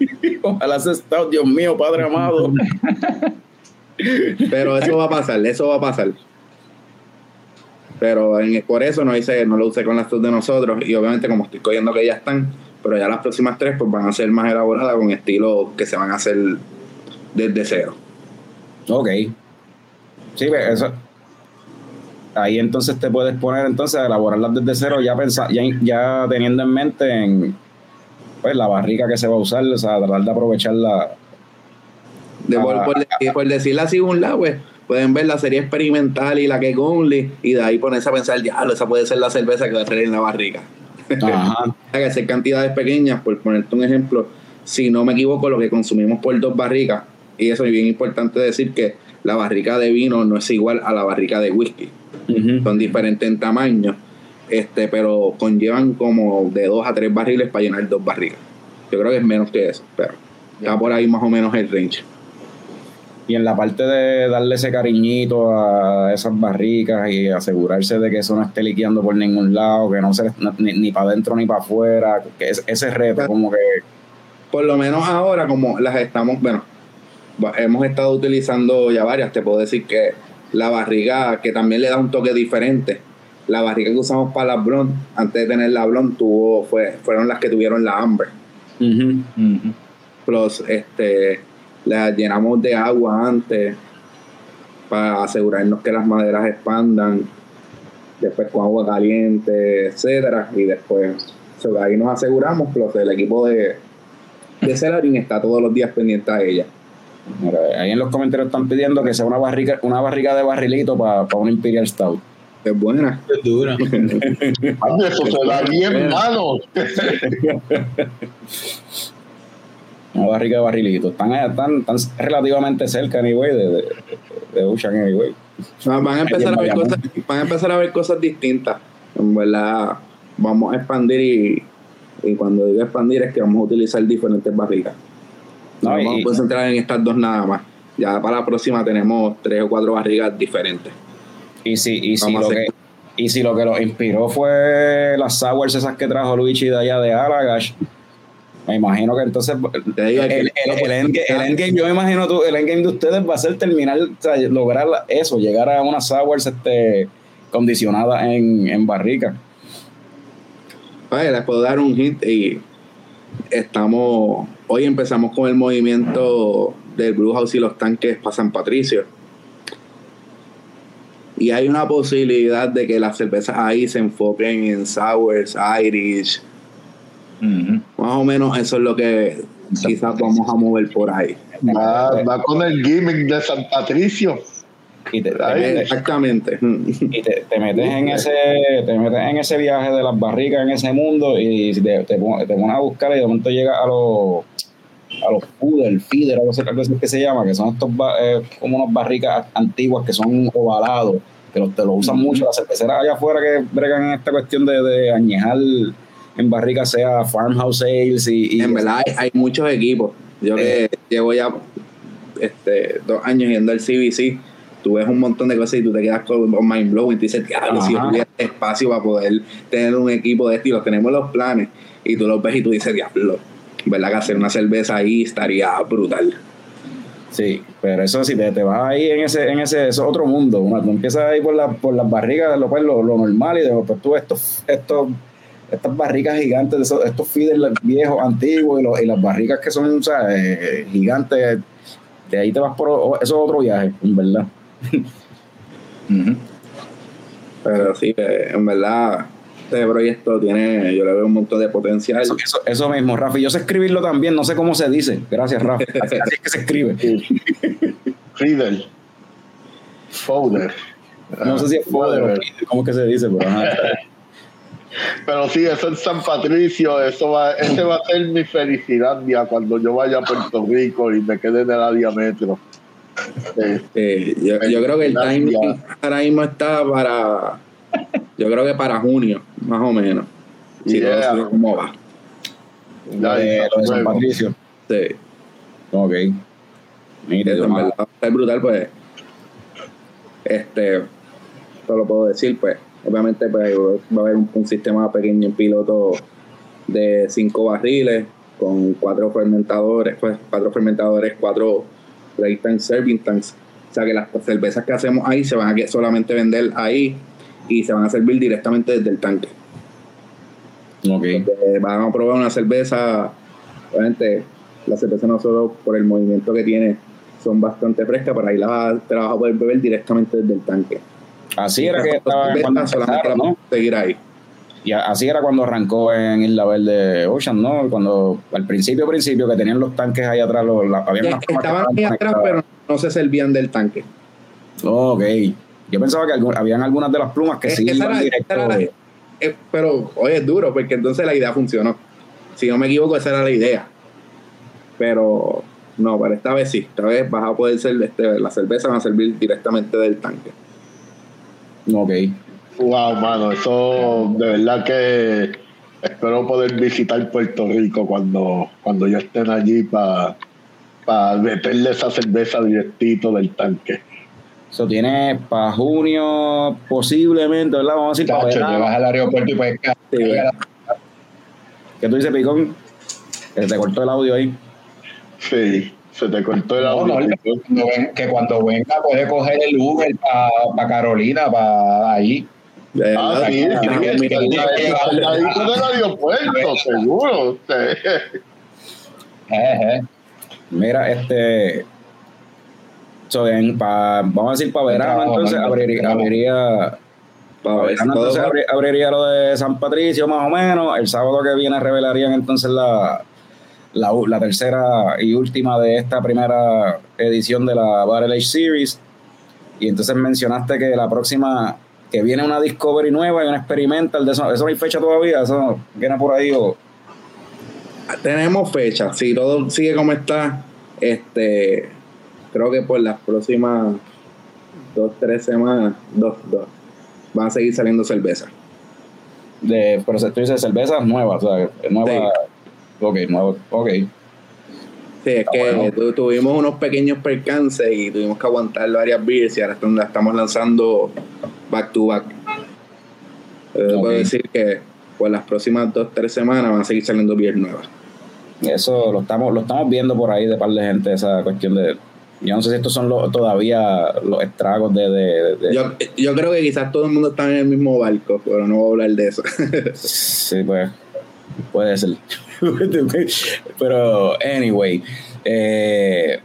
<laughs>
Ojalá se stout, Dios mío, Padre amado. <laughs>
Pero eso va a pasar, eso va a pasar. Pero en- por eso no hice, no lo usé con las dos de nosotros. Y obviamente como estoy cogiendo que ya están, pero ya las próximas tres pues van a ser más elaboradas con estilos que se van a hacer desde cero.
Ok. Sí, ve, eso. Ahí entonces te puedes poner entonces a elaborarlas desde cero, ya pensa, ya, ya teniendo en mente en pues la barrica que se va a usar, o sea, tratar de aprovechar la.
De, por, por decir- por decirlo así un lado, pues, pueden ver la serie experimental y la que only y de ahí ponerse a pensar, diablo, esa puede ser la cerveza que va a salir en la barrica.
Ajá. <laughs>
Hay que hacer cantidades pequeñas, por ponerte un ejemplo, si no me equivoco, lo que consumimos por dos barricas, y eso es bien importante decir que la barrica de vino no es igual a la barrica de whisky, son diferentes en tamaño, este, pero conllevan como de dos a tres barriles para llenar dos barricas. Yo creo que es menos que eso, pero Está por ahí más o menos el range.
Y en la parte de darle ese cariñito a esas barricas y asegurarse de que eso no esté liqueando por ningún lado, que no se ni, ni para adentro ni para afuera, que es- ese reto como que
Por lo menos ahora, como las estamos, bueno, hemos estado utilizando ya varias, te puedo decir que la barriga, que también le da un toque diferente. La barriga que usamos para la blonde, antes de tener la blonde, tuvo, fue, fueron las que tuvieron la amber. Plus, este, las llenamos de agua antes para asegurarnos que las maderas expandan. Después con agua caliente, etcétera. Y después, ahí nos aseguramos, plus el equipo de, de Celarin está todos los días pendiente a ella.
Mira, ahí en los comentarios están pidiendo que sea una barriga, una barriga de barrilito para un Imperial Stout.
Es buena.
Es dura. <laughs>
Eso se da bien malo. <laughs>
Una barriga de barrilito. Están, están, están relativamente cerca, anyway, de, de, de Ocean, anyway.
Van van a empezar a ver cosas, van a empezar a ver cosas distintas. En verdad, vamos a expandir y, y cuando digo expandir es que vamos a utilizar diferentes barrigas.
No, y-
vamos a concentrar en estas dos nada más. Ya para la próxima tenemos tres o cuatro barrigas diferentes.
Y si, y si, lo, que, y si lo que los inspiró fue las sours esas que trajo Luigi de allá de Aragash, me imagino que entonces el, el, el endgame, el endgame, yo me imagino tú, el endgame de ustedes va a ser terminar, o sea, lograr eso, llegar a unas sours este, condicionadas en, en barrica.
Vale, les puedo dar un hint y estamos, hoy empezamos con el movimiento del Blue House y los tanques para San Patricio. Y hay una posibilidad de que las cervezas ahí se enfoquen en sours, Irish. Más o menos eso es lo que quizás vamos a mover por ahí.
Va, va con el gimmick de San Patricio.
Y te, te
Ahí.
metes,
Exactamente.
y te, te metes en ese te metes en ese viaje de las barricas en ese mundo y te, te, pon- te pones a buscar y de momento llegas a los a los feeder, feeder, algo así, que se llama, que son estos eh, como unas barricas antiguas que son ovalados, que los- te lo usan mucho las cerveceras allá afuera que bregan en esta cuestión de, de añejar en barricas, sea farmhouse ales y, y
en verdad hay, hay muchos equipos. Yo que llevo ya este, dos años yendo al CBC, tú ves un montón de cosas y tú te quedas con, mind blowing. Tú dices, diablo, si yo tuviera espacio para poder tener un equipo de estilo, tenemos los planes y tú los ves y tú dices, diablo, ¿verdad que hacer una cerveza ahí estaría brutal?
Sí, pero eso si te, te vas ahí en ese, en ese, eso es otro mundo. Una- tú empiezas ahí por, la, por las barrigas, lo, pues, lo, lo normal, y después tú estos, estos, estas barricas gigantes, esos- estos feeders viejos, antiguos, y, los- y las barricas que son o sea, eh, gigantes, de ahí te vas por eso es otro viaje, en verdad.
Pero sí, eh, en verdad, este proyecto tiene, yo le veo un montón de potencial.
Eso, eso, eso mismo, Rafi. Yo sé escribirlo también, no sé cómo se dice. Gracias, Rafi. <laughs> Así, así es que se escribe.
Reader. Folder.
No sé si es foder o feeder, cómo es que se dice, pero ajá. <laughs>
Pero sí, eso en San Patricio, eso va, ese va a ser mi felicidad ya cuando yo vaya a Puerto Rico y me quede en el área metro. Eh,
Eh, yo, yo creo que el timing ahora mismo está para, yo creo que para junio, más o menos. Si todo
Yeah.
sigue como va.
ya,
Lo de, lo de San
luego.
Patricio.
Sí,
Ok. Mira,
eso
yo
en verdad estar brutal, pues. Este, solo puedo decir, pues, obviamente pues, va a haber un, un sistema pequeño en piloto de cinco barriles con cuatro fermentadores, pues cuatro fermentadores, cuatro break tanks, serving tanks. O sea que las cervezas que hacemos ahí se van a solamente vender ahí y se van a servir directamente desde el tanque.
Ok.
Eh, van a probar una cerveza, obviamente la cerveza no solo por el movimiento que tiene son bastante frescas, pero ahí la, vas a- te la vas a poder beber directamente desde el tanque.
Así era que cuando empezaron, ¿no?
seguir ahí.
Y así era cuando arrancó en Isla Verde Ocean, ¿no? Cuando al principio, principio, que tenían los tanques ahí atrás, los, la, había unas
Estaban ahí atrás, pero no se servían del tanque.
Ok. Yo pensaba que algún- habían algunas de las plumas que
Es-
sí iban
era-
directo.
la- eh, pero, oye, es duro, porque entonces la idea funcionó. Si no me equivoco, esa era la idea. Pero, no, pero esta vez sí. Esta vez vas a poder ser, este, la cerveza va a servir directamente del tanque.
Ok.
Wow, mano, eso de verdad que espero poder visitar Puerto Rico cuando, cuando ya estén allí para para meterle esa cerveza directito del tanque.
Eso tiene para junio, posiblemente, ¿verdad? Vamos a decir para verano.
llegas al aeropuerto y puedes caer.
Sí.
¿Qué tú dices, Picón? Que te cortó el audio ahí.
Sí, se te cortó el
No,
audio.
no, que cuando ven- que cuando venga puede coger el Uber para Carolina, para ahí.
Ah, sí,
está
sí,
bien,
sí,
mira,
sí,
mira,
sí,
mira,
ahí con el aeropuerto, <laughs> seguro. Sí.
Jeje.
Mira, este. so, en pa- vamos a decir para verano, entonces
no,
abriría, verano,
todo
entonces abri- abriría lo de San Patricio más o menos. El sábado que viene revelarían entonces la, la, la tercera y última de esta primera edición de la Battle Age Series. Y entonces mencionaste que la próxima, que viene una Discovery nueva y una Experimental, de eso, eso no hay fecha todavía, eso viene por ahí o...
Tenemos fecha, si todo sigue como está, este creo que por las próximas dos, tres semanas, dos, dos, van a seguir saliendo cerveza.
de pero tú dices cervezas nuevas, o sea, nueva, ok, nuevo, ok.
Sí, es que
bueno.
tu- tuvimos unos pequeños percances y tuvimos que aguantar varias beers y ahora la estamos lanzando back to back. Eh,
Ok.
Puedo decir que por las próximas dos, tres semanas van a seguir saliendo beers nuevas.
Eso lo estamos, lo estamos viendo por ahí de par de gente, esa cuestión de. Yo no sé si estos son los, todavía los estragos de. de- de-
Yo, yo creo que quizás todo el mundo está en el mismo barco, pero no voy a hablar de eso. <laughs>
Sí, pues. Puede ser. <laughs> Pero, anyway. eh,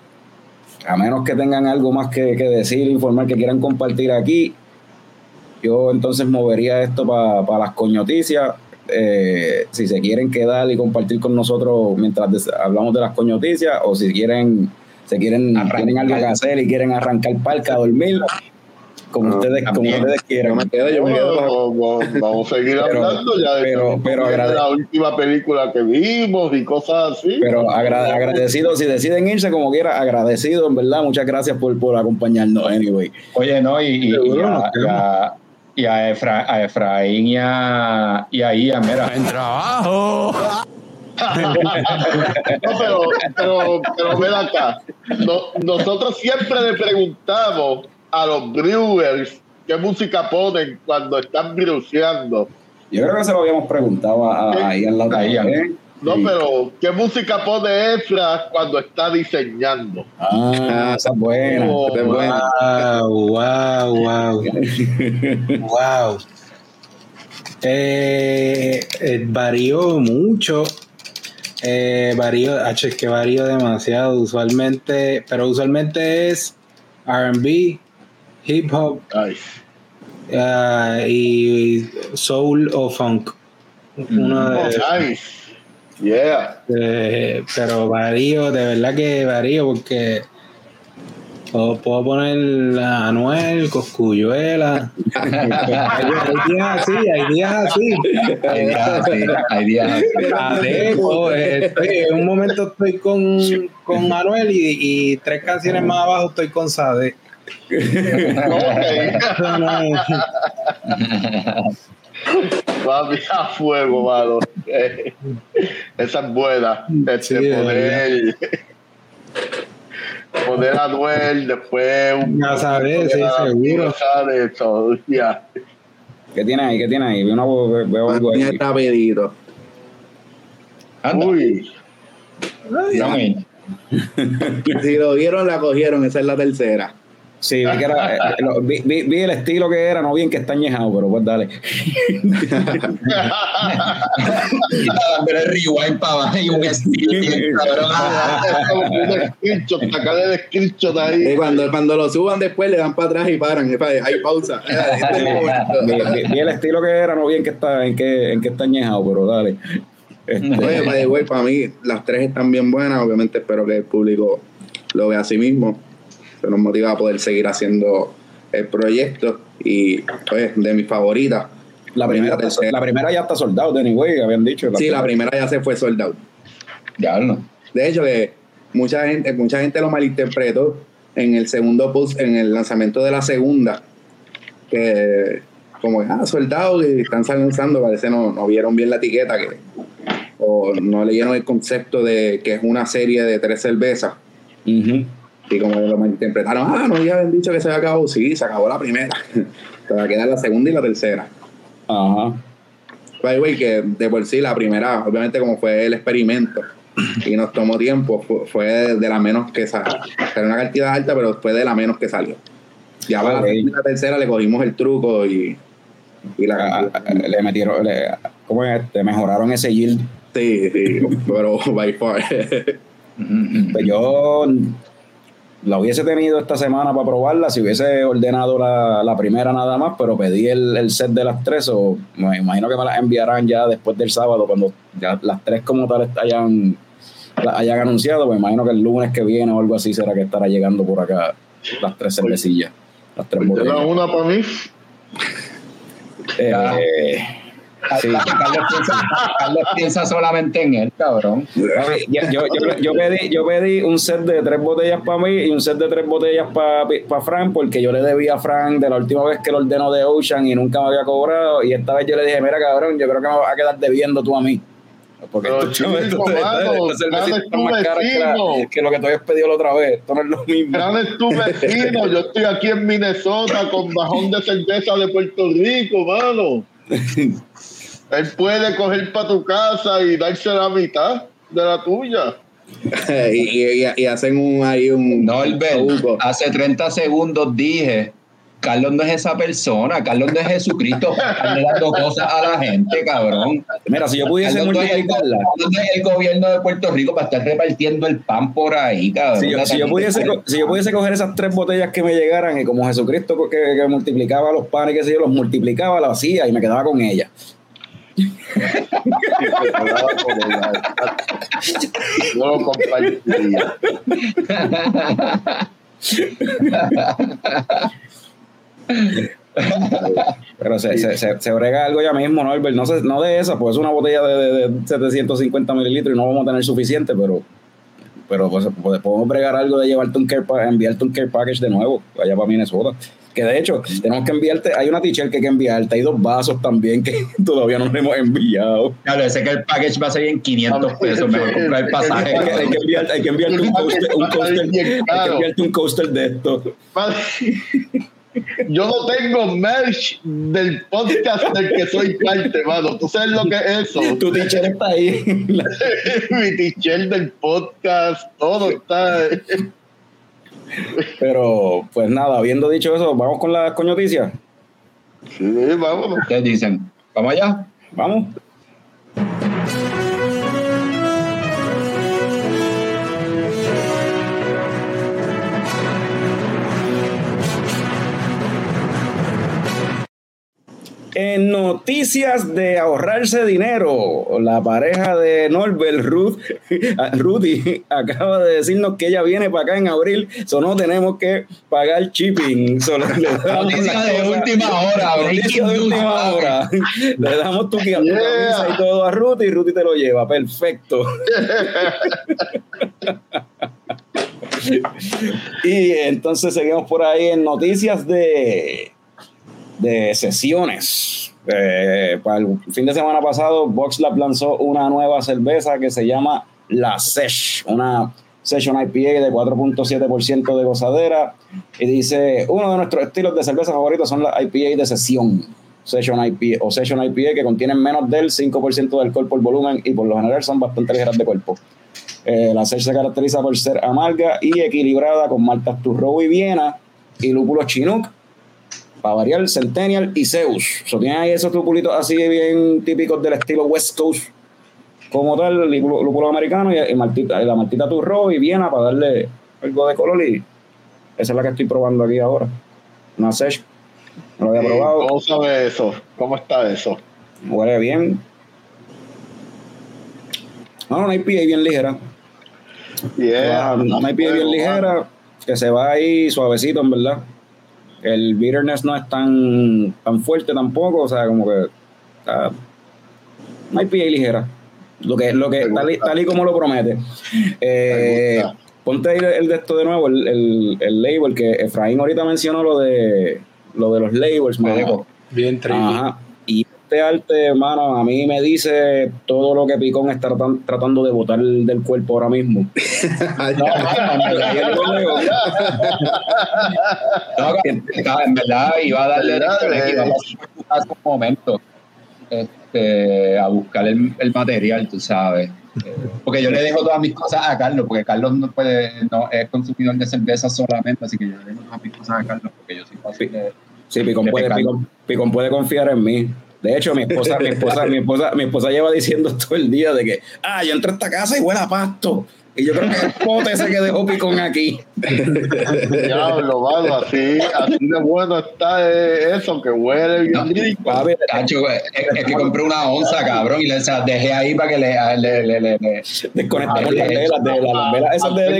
a menos que tengan algo más que, que decir, informar, que quieran compartir aquí, yo entonces movería esto para las coñoticias. Eh, si se quieren quedar y compartir con nosotros mientras hablamos de las coñoticias, o si quieren, se quieren, tienen algo que hacer y quieren arrancar parca a dormir, como
No,
ustedes, como ustedes
yo
quieran.
me quedo, yo me quedo. para-
Vamos, vamos a seguir
Pero-
hablando ya de,
pero- pero
de
agrade-
la última película que vimos y cosas así.
Pero agra- agradecido, si deciden irse como quiera, agradecido, en verdad. Muchas gracias por, por acompañarnos, anyway.
Oye, no, y, y, a, a- y a Efra- a Efraín y a, y a Ian, mira,
No, pero, pero, pero ven acá. No- nosotros siempre le preguntamos a los brewers qué música ponen cuando están brewseando.
Yo creo que se lo habíamos preguntado a, a, Ian la otra vez.
No,
Sí.
pero ¿qué música pone Efra cuando está diseñando?
Ah, esa es buena.
Oh,
Esa es buena.
Wow, wow, wow. <laughs> wow. Eh, eh, varió mucho. Eh, varió, H, es que varió demasiado usualmente, pero usualmente es RB, hip hop ah, y soul o funk. Uno
oh,
de,
nice. Yeah.
Eh, pero varío, de verdad que varío porque puedo, puedo poner a Anuel, Coscuyuela. hay, hay días así, hay días así.
hay días así, hay días así.
Eh, estoy- en un momento estoy con, con Manuel y, y tres canciones más abajo estoy con Sade. <laughs> No-
Papi, a fuego, mano. Eh, Esa es buena. Este,
Sí,
poner, poner a Noel, después un
Ya sabes, sí, seguro.
eso, ya.
¿Qué tiene ahí? ¿Qué tiene ahí? Veo, una, veo algo ahí.
Bien rapidito.
Anda,
Uy,
dígame.
si lo vieron, la cogieron. Esa es la tercera.
Sí, vi, que era, eh, lo- vi, vi- vi el estilo que era, no bien que está añejado, pero pues dale. <laughs>
dándole rewind para abajo y un estilo bien <laughs> cabrón.
Screenshot,
Y
ahí.
cuando, cuando lo suban después, le dan para atrás y paran. Hay pausa. <laughs>
Vi, vi- vi el estilo que era, no bien que está, en que, en que está añejado, pero dale. Este,
Oye, way, para mí las tres están bien buenas. Obviamente espero que el público lo vea a sí mismo. Se nos motiva a poder seguir haciendo el proyecto. Y pues de mis favoritas.
la, primera,
tercera.
la primera ya está soldado, anyway, habían dicho.
Sí, la primera ya se fue sold out.
Diablo.
De hecho, que mucha gente, mucha gente lo malinterpretó en el segundo post, en el lanzamiento de la segunda. Que como ah, soldado y están lanzando, parece no, no vieron bien la etiqueta que o no leyeron el concepto de que es una serie de tres cervezas.
Ujú.
Y como lo interpretaron, ah, no ya habían dicho que se había acabado. Sí, se acabó la primera. Te va a quedar la segunda y la tercera.
Ajá.
By the way, que de por sí la primera, obviamente como fue el experimento y nos tomó tiempo, fue, de la menos que salió. Era una cantidad alta, pero fue de la menos que salió. Ya para
Ok.
la segunda y la tercera le cogimos el truco y, y la
A- a- le metieron, le, ¿cómo es? Te mejoraron ese yield.
Sí, sí, pero by far. <laughs>
Pues yo la hubiese tenido esta semana para probarla si hubiese ordenado la, la primera nada más, pero pedí el, el set de las tres o me imagino que me las enviarán ya después del sábado cuando ya las tres como tal hayan, las hayan anunciado, pues me imagino que el lunes que viene o algo así será que estará llegando por acá las tres cervecillas, las tres
¿Te da
botellas.
una para mí?
Eh, sí.
Carlos, piensa, Carlos piensa solamente en él, cabrón.
Yo, yo, yo, yo pedí, yo pedí un set de tres botellas para mí y un set de tres botellas para Frank porque yo le debía a Frank de la última vez que lo ordenó de Ocean y nunca me había cobrado y esta vez yo le dije, mira cabrón, yo creo que me vas a quedar debiendo tú a mí. Porque
Pero,
esto-
chico,
esto-
mano,
esta cervecita
grande
está
tu
más cara que, lo que tú habías pedido la otra vez. Esto no es lo mismo.
Es tu vecino, yo estoy aquí en Minnesota con bajón de cerveza de Puerto Rico, mano. <laughs> Él puede coger para tu casa y darse la mitad de la tuya. <laughs>
y, y, y- y hacen un ahí un
Norbert,
truco.
hace 30 segundos dije, Carlos no es esa persona, Carlos no es Jesucristo <laughs> para dando cosas a la gente, cabrón.
Mira, si yo pudiese
Carlos no es el,
multiplicarla,
Carlos no es el gobierno de Puerto Rico para estar repartiendo el pan por ahí, cabrón.
si yo, si yo pudiese, si yo pudiese coger esas tres botellas que me llegaran y como Jesucristo que, que multiplicaba los panes, que sé yo, los multiplicaba, lo hacía y me quedaba con ellas.
No lo compartiría.
Pero se, se, se, brega algo ya mismo, ¿no? No, se- no de esa, pues es una botella de, de- de 750 mililitros y no vamos a tener suficiente, pero pero pues, pues, podemos bregar algo de llevarte un care enviarte un care package de nuevo allá para Minnesota. Que de hecho, tenemos que enviarte, hay una t-shirt que hay que enviarte, hay dos vasos también que <laughs> todavía no le hemos enviado.
Claro, ese que el package va a ser en 500 pesos, mejor comprar el pasaje.
Hay que, hay que enviarte, hay que enviarte un coaster, un coaster- hay que enviarte un coaster de esto.
Yo no tengo merch del podcast del que soy parte, mano. ¿Tú sabes lo que es eso?
Tu t-shirt está ahí. <laughs>
Mi t-shirt del podcast, todo está.
Pero, pues nada, habiendo dicho eso, vamos con las coñoticias.
Sí, vámonos.
Ustedes dicen, ¿vamos allá?
Vamos. En noticias de ahorrarse dinero, la pareja de Norbert, Ruth, <laughs> Rudy, acaba de decirnos que ella viene para acá en abril, so no tenemos que pagar shipping. <laughs> So,
Noticia de
cosa-
última hora,
Noticia de última hora. Le damos tu, tu
Yeah.
camisa y todo a Rudy y Rudy te lo lleva. Perfecto. <laughs> y entonces seguimos por ahí en noticias de, de sesiones. Eh, para el fin de semana pasado, VoxLab lanzó una nueva cerveza que se llama La Sesh, una Session IPA de 4.7% de gozadera. Y dice: Uno de nuestros estilos de cerveza favoritos son las IPA de sesión. Session IPA o Session IPA que contienen menos del 5% de alcohol por volumen y por lo general son bastante ligeras de cuerpo. Eh, la Sesh se caracteriza por ser amarga y equilibrada con maltas Turro y Viena y lúpulos Chinook, para variar, Centennial y Zeus. So, tienen ahí esos lupulitos así bien típicos del estilo West Coast, como tal, lúpulo, lúpulo americano y, la maltita Turro y Viena para darle algo de color y esa es la que estoy probando aquí ahora. Una Sesh, no lo había probado.
¿Cómo sabe eso? ¿Cómo está eso?
Huele bien. No, una IPA bien ligera.
Yeah.
una IPA bien ligera, que se va ahí suavecito, en verdad. El bitterness no es tan, tan fuerte tampoco, o sea, como que. está- una IPA ligera. Lo que, lo que tal, y, tal y como lo promete. Eh, ponte ahí el de esto de nuevo, el, el, el label, que Efraín ahorita mencionó lo de lo de los labels.
Bien tricky.
Ajá. Este arte, hermano, a mí me dice todo lo que Picón está tratan- tratando de botar del cuerpo ahora mismo. <laughs>
No, no en verdad iba a darle a un momento este, a buscar el, el material, tú sabes. Porque yo le dejo todas mis cosas a Carlos, porque Carlos no puede, no es consumidor de cerveza solamente, así que yo le dejo todas mis cosas a Carlos, porque yo soy fácil de-
Sí, Picón
De
puede. Picón, Picón puede confiar en mí. De hecho, mi esposa, mi esposa, mi esposa, mi esposa lleva diciendo todo el día de que, ah, yo entré a esta casa y huele a pasto. Y yo creo que el pote ese que dejó Picón aquí. <laughs>
Diablo, mano, así, así de bueno está eh, eso, que huele bien rico.
Papi,
Cacho, es, es que compré una onza, cabrón, y le o sea, dejé ahí para que le, le, le, le- le-
desconectemos las velas de las velas esas de,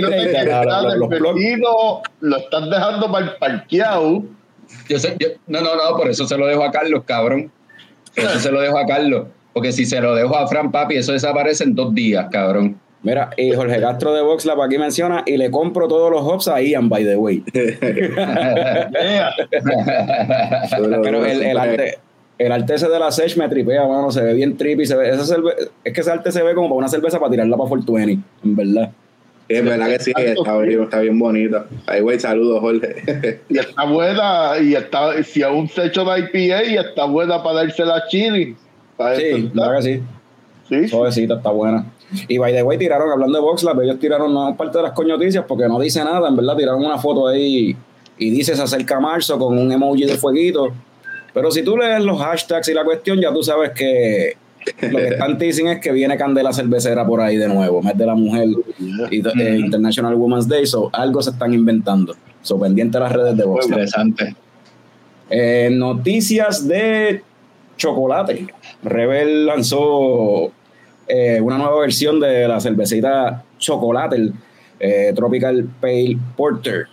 los,
lo estás dejando para el parqueado.
Yo sé, yo- no, no, no, por eso se lo dejo a Carlos, cabrón. Eso se lo dejo a Carlos. Porque si se lo dejo a Fran Papi, eso desaparece en dos días, cabrón.
Mira, y Jorge Castro de Voxlab aquí menciona, y le compro todos los hops a Ian, by the way. <laughs> Pero el, el arte, el arte ese de la Sech me tripea, mano, se ve bien trippy, se ve, esa cerve- es que ese arte se ve como para una cerveza para tirarla para Fortuny, en verdad.
Sí, es verdad que sí, está, bien- está bien bonito. Ahí, güey, saludos, Jorge.
Y está buena, y está, si aún se hecho de IPA, y está buena para darse la. Para
Sí, verdad que sí.
Sí,
Suavecita, está buena. Y by the way, tiraron, hablando de VoxLab, ellos tiraron no parte de las coñoticias porque no dice nada, en verdad, tiraron una foto ahí y dice se acerca marzo con un emoji de fueguito. Pero si tú lees los hashtags y la cuestión, ya tú sabes que lo que están teasing es que viene Candela Cervecera por ahí de nuevo, mes de la mujer y eh, International Women's Day, so algo se están inventando. So pendiente a las redes de VoxLab.
Interesante.
Eh, noticias de chocolate. Rebel lanzó eh, una nueva versión de la cervecita chocolate, el, eh, Tropical Pale Porter.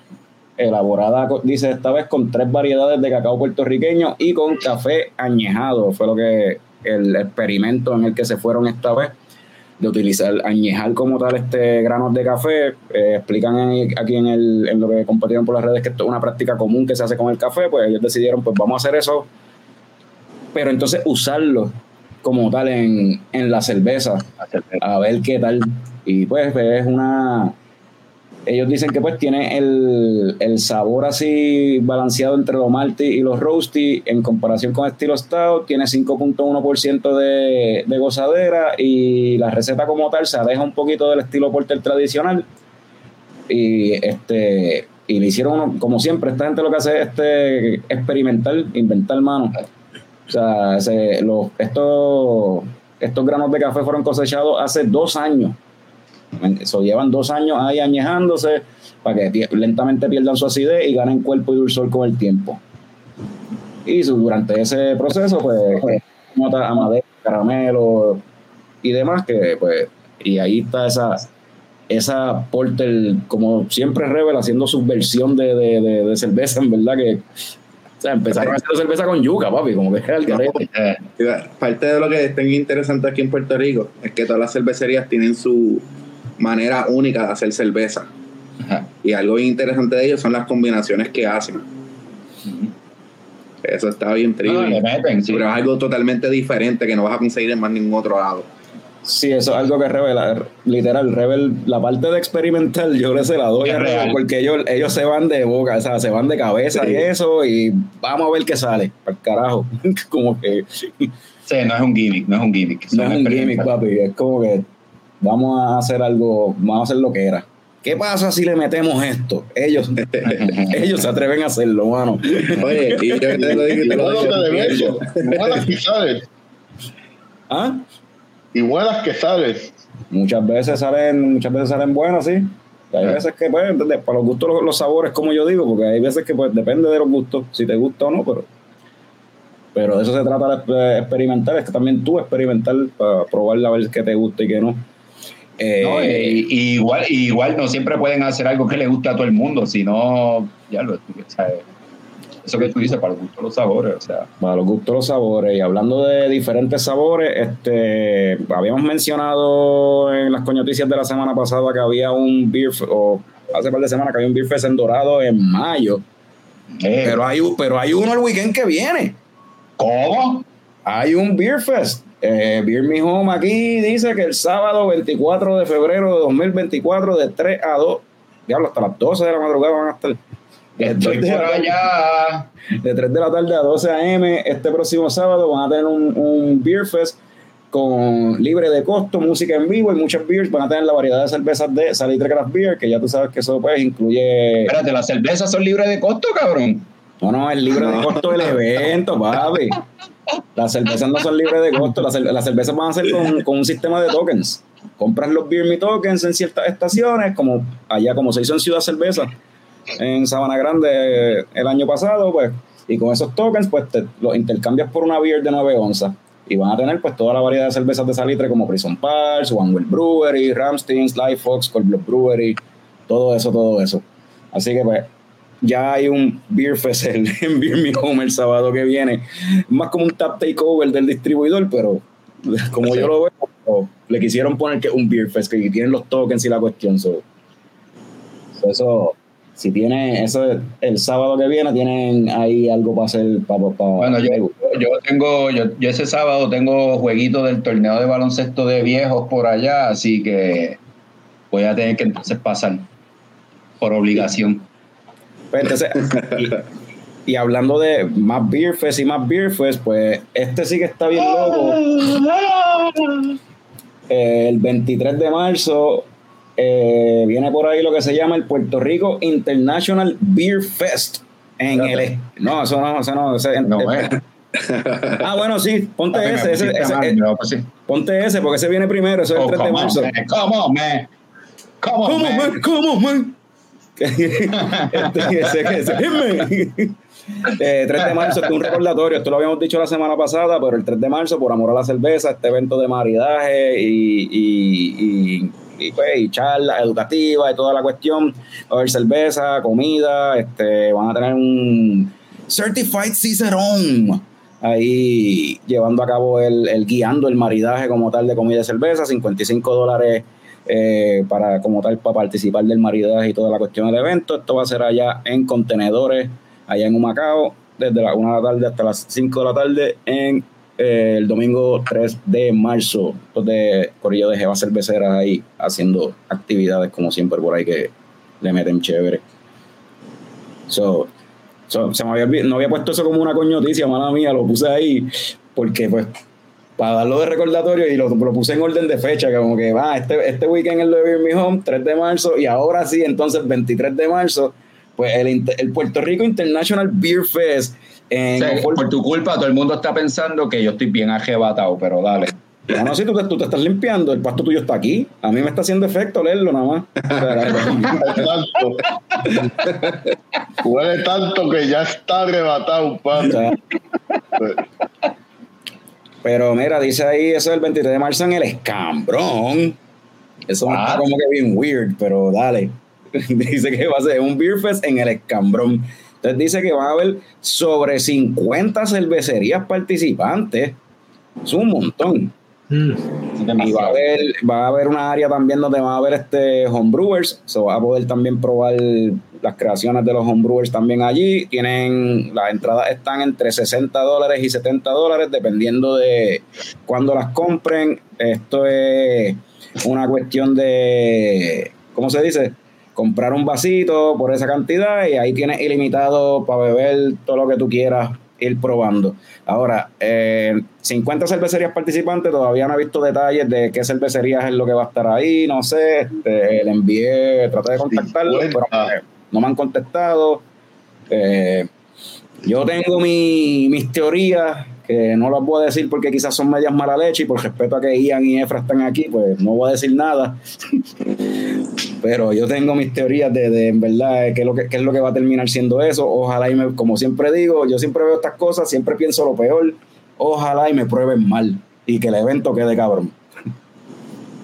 Elaborada, dice esta vez, con tres variedades de cacao puertorriqueño y con café añejado. Fue lo que el experimento en el que se fueron esta vez de utilizar, añejar como tal este granos de café. Eh, explican en- aquí en, el, en lo que compartieron por las redes que esto es una práctica común que se hace con el café, pues ellos decidieron, pues vamos a hacer eso, pero entonces usarlo como tal en, en la cerveza, a ver qué tal. Y pues es una... Ellos dicen que pues tiene el, el sabor así balanceado entre los malty y los roasty en comparación con estilo stout, tiene 5.1% de, de gozadera y la receta como tal se aleja un poquito del estilo porter tradicional. Y este y le hicieron uno- como siempre esta gente lo que hace es este experimentar inventar mano. O sea se- los, estos estos granos de café fueron cosechados hace dos años eso llevan dos años ahí añejándose para que lentamente pierdan su acidez y ganen cuerpo y dulzor con el tiempo y durante ese proceso pues nota a madera caramelo y demás que pues y ahí está esa esa Porter, como siempre Rebel, haciendo su versión de, de, de- de cerveza, en verdad que. O sea, empezaron haciendo cerveza con yuca, papi, como que era el garete.
Eh,
Parte de lo que es tan interesante aquí en Puerto Rico es que todas las cervecerías tienen su manera única de hacer cerveza.
ajá.
Y algo bien interesante de ellos son las combinaciones que hacen. Eso está bien triste.
meten, sí.
Pero es algo totalmente diferente que no vas a conseguir en más ningún otro lado.
Sí, eso es algo que Rebel, literal, Rebel, la parte de experimental, yo le se la doy
Es
a Rebel
real.
porque ellos, ellos se van de boca, o sea, se van de cabeza y eso, y vamos a ver qué sale, para carajo. <laughs> como que
Sí, no es un gimmick, no es un gimmick.
no es un gimmick, papi, es como que vamos a hacer algo, vamos a hacer lo que era. ¿Qué pasa si le metemos esto? Ellos, <laughs> ellos se atreven a hacerlo, mano.
Oye, y yo te lo digo y te lo digo.
Buenas que <laughs> sabes.
¿Ah?
Y buenas que sabes.
Muchas veces salen, muchas veces salen buenas, sí. Y hay veces que, pues, para los gustos, los, los sabores, como yo digo, porque hay veces que, pues, depende de los gustos, si te gusta o no, pero. Pero de eso se trata de experimentar, es que también tú experimentar para probar a ver qué te gusta y qué no. Eh,
No, y igual, igual no siempre pueden hacer algo que le guste a todo el mundo, sino, ya lo, o sea, eso que tú dices, para el gusto los sabores, o sea.
para los gustos los sabores y hablando de diferentes sabores este habíamos mencionado en las coñoticias de la semana pasada que había un beer o hace par de semanas que había un beer fest en Dorado en mayo
eh,
pero hay pero hay uno el weekend que viene
¿Cómo?
hay un Beer Fest. Eh, Beer Me Home aquí dice que el sábado 24 de febrero de 2024 de 3 a 2, diablo, hasta las 12 de la madrugada van a estar. De
Estoy
3 de la
allá.
de 3 de la tarde a 12 a.m. Este próximo sábado van a tener un, un Beer Fest con libre de costo, música en vivo y muchas beers. Van a tener la variedad de cervezas de Salitre Craft Beer, que ya tú sabes que eso pues incluye...
Espérate, las cervezas son libres de costo, cabrón.
No, no, es libre de costo del evento, papi. <laughs> Las cervezas no son libres de costo. Las, las cervezas van a ser con, un sistema de tokens. Compras los Beer Me Tokens en ciertas estaciones, como allá como se hizo en Ciudad Cerveza, en Sabana Grande eh, el año pasado, pues, y con esos tokens, pues te los intercambias por una beer de 9 onzas. Y van a tener pues toda la variedad de cervezas de salitre como Prison Pals, One World Brewery, Ramstein, Sly Fox, Cold Blood Brewery, todo eso, todo eso. Así que pues ya hay un Beer Fest en, <laughs> en Beer Me Home el sábado que viene. Más como un tap takeover del distribuidor, pero como yo lo veo, le quisieron poner que un Beer Fest, que tienen los tokens y la cuestión. so. So, eso, si tiene, eso el sábado que viene, tienen ahí algo para hacer. Para,
Bueno, yo, yo tengo, yo, yo ese sábado tengo jueguito del torneo de baloncesto de viejos por allá, así que voy a tener que entonces pasar por obligación.
Pues, entonces, y, y hablando de más Beer Fest y más Beer Fest, pues este sí que está bien loco. Eh, el 23 de marzo eh, viene por ahí lo que se llama el Puerto Rico International Beer Fest. En el, no, eso no, eso no. ese-
No,
eh,
eh.
ah, bueno, sí, ponte ese, ese, ese,
mal, pusiste-
ponte ese, porque ese viene primero, eso es el
Oh,
3 de
come on,
marzo.
man. Come on, man. Come on,
¿Cómo,
man. <laughs>
Eh, 3 de marzo, este es un recordatorio, esto lo habíamos dicho la semana pasada, pero el 3 de marzo, por amor a la cerveza, este evento de maridaje y, y, y, y, pues, y charla educativa y toda la cuestión, va a haber cerveza, comida, este, van a tener un Certified Cicerón ahí llevando a cabo el, el guiando el maridaje como tal de comida y cerveza, 55 dólares eh, para como tal para participar del maridaje y toda la cuestión del evento. Esto va a ser allá en contenedores, allá en Humacao, desde la 1 de la tarde hasta las 5 de la tarde en eh, el domingo 3 de marzo. Donde Corillo de Jeva Cerveceras ahí haciendo actividades como siempre por ahí que le meten chévere. So, so, se me había, no había puesto eso como una coñoticia, mala mía, lo puse ahí porque pues para darlo de recordatorio y lo, lo puse en orden de fecha, como que va, este, este weekend es lo de Beer Me Home, 3 de marzo, y ahora sí, entonces 23 de marzo, pues el, el Puerto Rico International Beer Fest en
O sea, por tu culpa, todo el mundo está pensando que yo estoy bien arrebatado, pero dale.
No, no, si tú te, tú te estás limpiando, el pasto tuyo está aquí. A mí me está haciendo efecto leerlo nada más. <laughs>
tanto. <laughs> Huele tanto que ya está arrebatado,
O
padre.
sea, <laughs> pero mira, dice ahí eso del 23 de marzo en el escambrón. Eso me está como que bien weird, pero dale. <laughs> dice que va a ser un beer fest en el escambrón. Entonces dice que van a haber sobre 50 cervecerías participantes. Es un montón.
Mm.
Y va a haber, va a haber una área también donde van a haber este homebrewers, se va a poder también probar las creaciones de los homebrewers también allí. Tienen, las entradas están entre 60 dólares y 70 dólares, dependiendo de cuándo las compren. Esto es una cuestión de, ¿cómo se dice? Comprar un vasito por esa cantidad y ahí tienes ilimitado para beber todo lo que tú quieras ir probando. Ahora, eh, 50 cervecerías participantes, todavía no he visto detalles de qué cervecerías es lo que va a estar ahí, no sé, este, le envié, traté de contactarlos,
50.
pero no me han contestado. Eh, yo tengo mi- mis teorías, que no las voy a decir porque quizás son medias mala leche y por respeto a que Ian y Efra están aquí, pues no voy a decir nada. <laughs> Pero yo tengo mis teorías de, de en verdad, qué es, lo que, qué es lo que va a terminar siendo eso. Ojalá y me, como siempre digo, yo siempre veo estas cosas, siempre pienso lo peor. Ojalá y me prueben mal y que el evento quede cabrón.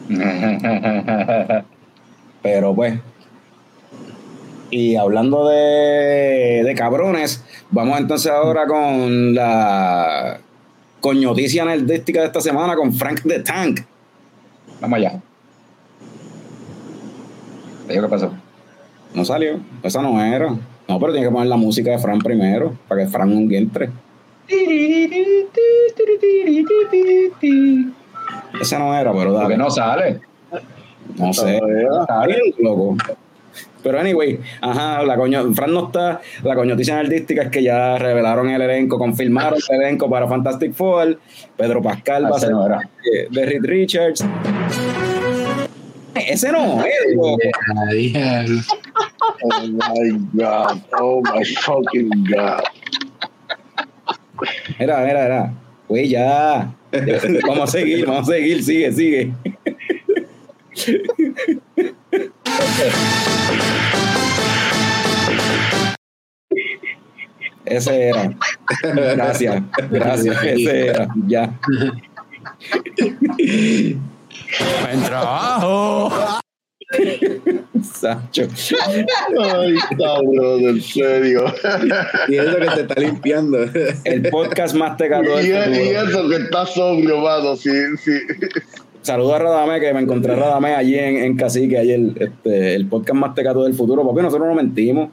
<laughs> Pero pues. Y hablando de, de cabrones, vamos entonces ahora con la coñoticia nerdística de esta semana con Frank the Tank.
Vamos allá. ¿Qué pasó?
No salió, esa no era. No, pero tiene que poner la música de Fran primero, para que Fran no entre. Ese no era, pero
Porque
dale.
no sale.
No sé. Está bien, loco. Pero anyway, ajá, la coño, Fran no está, la coñoticia nerdística es que ya revelaron el elenco, confirmaron el elenco para Fantastic Four, Pedro Pascal va a ser de Reed Richards. Ese no, eh.
Oh my God. Oh my fucking God.
Era, era, era. Güey, ya. vamos a seguir, vamos a seguir, sigue, sigue. <laughs> Ese era. Gracias, gracias. Ese era. Ya.
Buen trabajo.
Sacho.
Ay, cabrón, en serio.
Y eso que te está limpiando.
El podcast más tecato
Y,
del
y eso que está sobrio, mano. Sí, sí.
Saludos a Radamé, que me encontré a Radamé allí en, en Cacique, ayer, este, el podcast más tecato del futuro, porque nosotros no mentimos.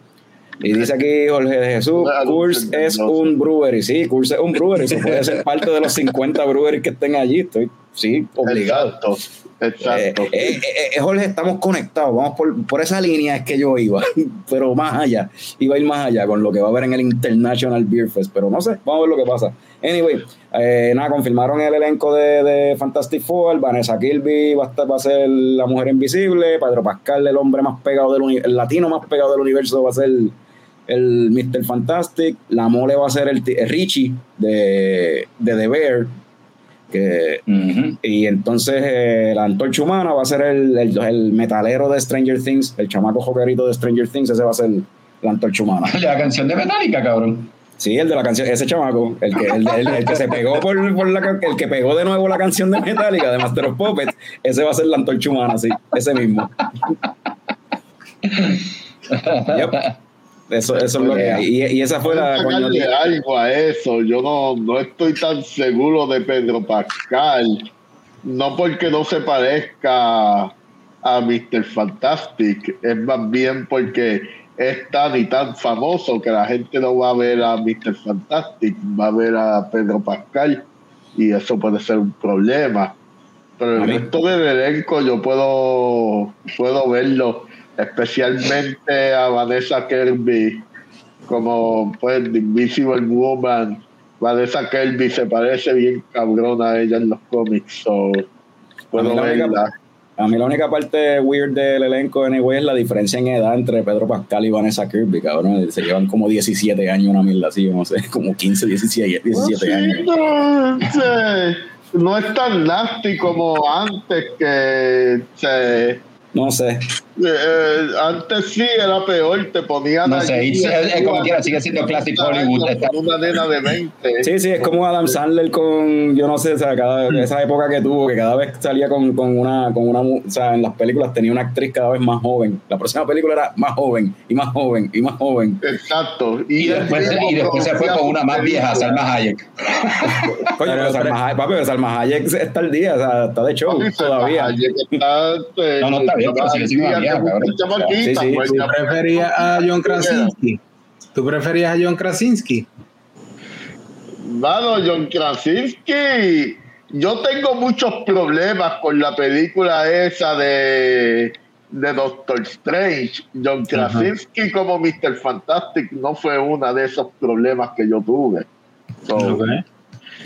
Y dice aquí Jorge de Jesús, Curse es un brewery. Sí, Curse es un brewery. Eso puede ser parte de los 50 breweries que estén allí. Estoy, sí, obligado.
Exacto. Exacto.
Eh, eh, eh, eh, Jorge, estamos conectados. Vamos por, por esa línea es que yo iba, <laughs> pero más allá. Iba a ir más allá con lo que va a haber en el International Beer Fest. Pero no sé, vamos a ver lo que pasa. Anyway, eh, nada, confirmaron el elenco de, de Fantastic Four. Vanessa Kirby va a, estar, va a ser la mujer invisible. Pedro Pascal, el hombre más pegado del universo, el latino más pegado del universo, va a ser el Mr. Fantastic. La mole va a ser el, el Richie de, de The Bear. Que y entonces eh, la antorcha humana va a ser el, el, el metalero de Stranger Things, el chamaco jokerito de Stranger Things, ese va a ser la antorcha humana. <laughs>
La canción de Metallica, cabrón.
Sí, el de la canción, ese chamaco, el que, el, el- el que se pegó por, por la, el que pegó de nuevo la canción de Metallica de Master of Puppets, ese va a ser la antorcha humana, sí, ese mismo. <laughs> Yep. Eso, eso es lo que. Y, y esa fue la
algo a eso. Yo no, no estoy tan seguro de Pedro Pascal. No porque no se parezca a Mr. Fantastic, es más bien porque es tan y tan famoso que la gente no va a ver a Mr. Fantastic, va a ver a Pedro Pascal y eso puede ser un problema. Pero el resto del elenco yo puedo, puedo verlo, especialmente a Vanessa Kirby como pues The Invisible Woman. Vanessa Kirby se parece bien cabrón a ella en los cómics, so puedo
A mí la única-
verla.
A mí la única parte weird del elenco anyway es la diferencia en edad entre Pedro Pascal y Vanessa Kirby, cabrón. Se llevan como 17 años, una mierda así, no sé, <laughs> como 15, 17, 17
Sí,
años.
no es tan nasty como antes que se,
No sé.
Eh, antes sí era peor, te ponían
No sé, es- es- es como quiera, sigue siendo classic Hollywood, está-
con una nena de 20
Sí, sí, es como Adam Sandler con, yo no sé, o sea, cada, esa época que tuvo, que cada vez salía con, con una, con una, mu- o sea, en las películas tenía una actriz cada vez más joven. La próxima película era más joven, y más joven, y más joven.
exacto
Y después, y después se fue con una más vieja, Salma Hayek.
Coño, pero Salma Hayek, papi, pero Salma Hayek está al día, o sea, está de show todavía.
No, no, está bien, pero sigue siendo una vieja, cabrón.
Sí, sí,
pues,
¿Tú preferías a John Krasinski? ¿Tú preferías a John Krasinski?
Mano, John Krasinski. Yo tengo muchos problemas con la película esa de, de Doctor Strange. John Krasinski como Mr. Fantastic no fue uno de esos problemas que yo tuve. So,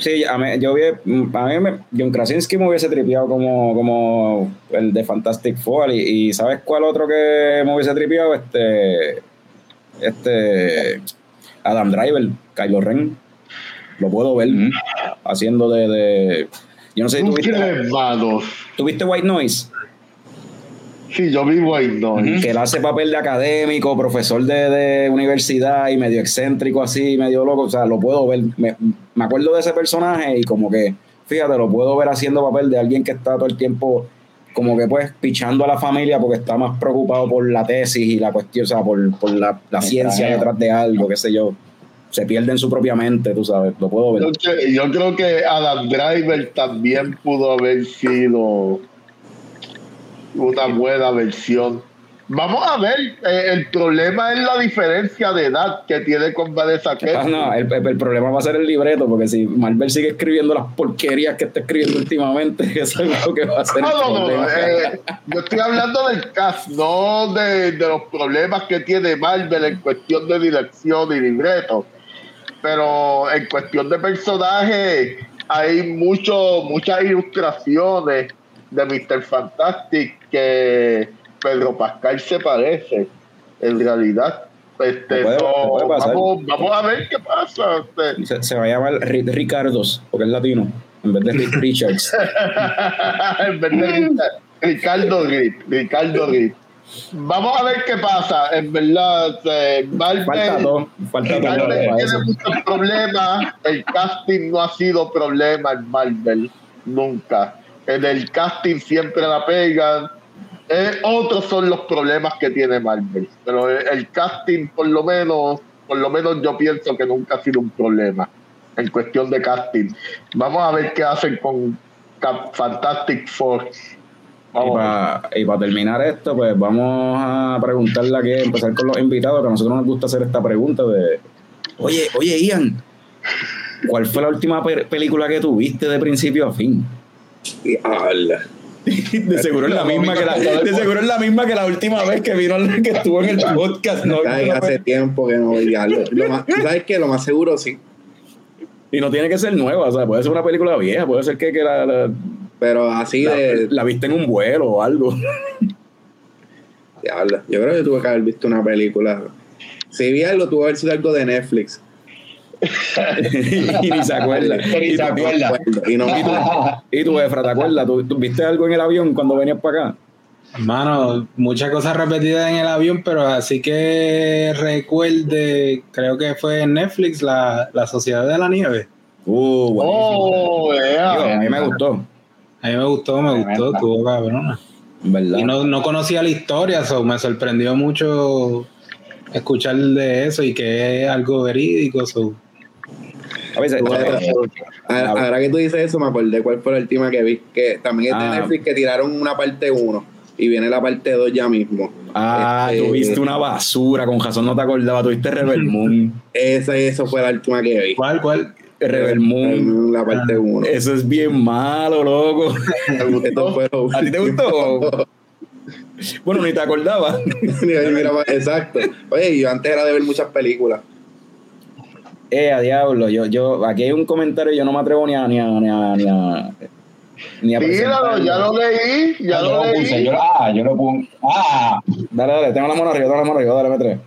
Sí, a mí, yo hubiera- a mí me, John Krasinski me hubiese tripeado como, como el de Fantastic Four y, y ¿sabes cuál otro que me hubiese tripeado? Este, este Adam Driver, Kylo Ren. Lo puedo ver
Ujú.
haciendo de, de- yo no sé si
¿Tú
tuviste? ¿tuviste White Noise,
Sí, yo vivo ahí, no.
que él hace papel de académico, profesor de, de universidad y medio excéntrico así, medio loco, o sea, lo puedo ver, me, me acuerdo de ese personaje y como que, fíjate, lo puedo ver haciendo papel de alguien que está todo el tiempo como que pues pichando a la familia porque está más preocupado por la tesis y la cuestión, o sea, por, por la, la ciencia detrás de algo, qué sé yo. Se pierde en su propia mente, tú sabes, lo puedo ver.
Yo, yo creo que Adam Driver también pudo haber sido una buena versión Vamos a ver, eh, el problema es la diferencia de edad que tiene con Vanessa
Ah,
Kirby.
no, el, el problema va a ser el libreto, porque si Marvel sigue escribiendo las porquerías que está escribiendo últimamente, <laughs> eso es lo que va a ser el
No, no, no,
problema.
eh, yo estoy hablando del cast, no de, de los problemas que tiene Marvel en cuestión de dirección y libreto. Pero en cuestión de personaje, hay mucho, muchas ilustraciones de Mr. Fantastic que Pedro Pascal se parece, en realidad. Este,
Puede-
vamos, vamos a ver qué pasa. este.
Se, se va a llamar Ri- Ricardos, porque es latino, en vez de Rick <laughs> Richards. <laughs>
en vez de Rica- Ricardo Grip, Ricardo Grip. Vamos a ver qué pasa. En verdad, eh, Marvel,
Falta todo, falta todo
tiene muchos problemas. El casting no ha sido problema en Marvel, nunca. En el casting siempre la pegan. Eh, otros son los problemas que tiene Marvel. Pero el, casting, por lo menos, por lo menos yo pienso que nunca ha sido un problema en cuestión de casting. Vamos a ver qué hacen con Fantastic Four.
Y para terminar esto, pues vamos a preguntarle aquí, empezar con los invitados, que a nosotros nos gusta hacer esta pregunta de, oye, oye, Ian, ¿cuál fue la última pe- película que tuviste de principio a fin?
Diablo.
De seguro es la misma que la, de seguro es la misma que la última vez que vino <laughs> que estuvo en el podcast, ¿no?
Ay, hace tiempo que no veía algo. Lo más, ¿Sabes qué? Lo más seguro sí.
Y no tiene que ser nueva, o sea, puede ser una película vieja, puede ser que, que la, la,
Pero así
la-
de.
la viste en un vuelo o algo.
Diablo. Yo creo que tuve que haber visto una película. Si vi algo, tuve que haber sido algo de Netflix.
Y ni se acuerda. <laughs>
Ni
Y
se acuerda.
Y no,
Y tú, Efra, ¿te acuerdas? ¿Tú, tú viste algo en el avión cuando venías para acá?
Hermano, muchas cosas repetidas en el avión, pero así que recuerde, creo que fue en Netflix, la, la Sociedad de la Nieve.
Uh.
Oh,
Digo,
yeah.
a mí me gustó,
A mí me gustó, me gustó, estuvo cabrona.
¿verdad?
Y no, no conocía la historia, so me sorprendió mucho escuchar de eso y que es algo verídico. so.
A veces,
Ahora que tú dices eso, me acordé cuál fue la última que vi. Que también es de
Ah.
Netflix que tiraron una parte 1 y viene la parte 2 ya mismo.
ah,
Este,
tuviste una basura, con razón no te acordaba, tuviste Rebel <laughs> Moon.
Esa y eso fue la última que vi.
¿Cuál, cuál?
Rebel Moon.
La parte 1.
Eso es bien malo, loco.
Esto fue lo
¿A ti te gustó? Bueno, ni te acordabas. <laughs>
Exacto. Oye, yo antes era de ver muchas películas.
Eh, a diablo, yo, yo, aquí hay un comentario y yo no me atrevo ni a, ni a, ni a, ni a, ni a
Tíralo,
presentarlo.
ya lo leí, ya
yo
lo
lo puse,
leí.
yo, ah, yo lo puse. Ah,
Dale, dale, tengo la mano arriba, tengo la mano arriba, dale, metre.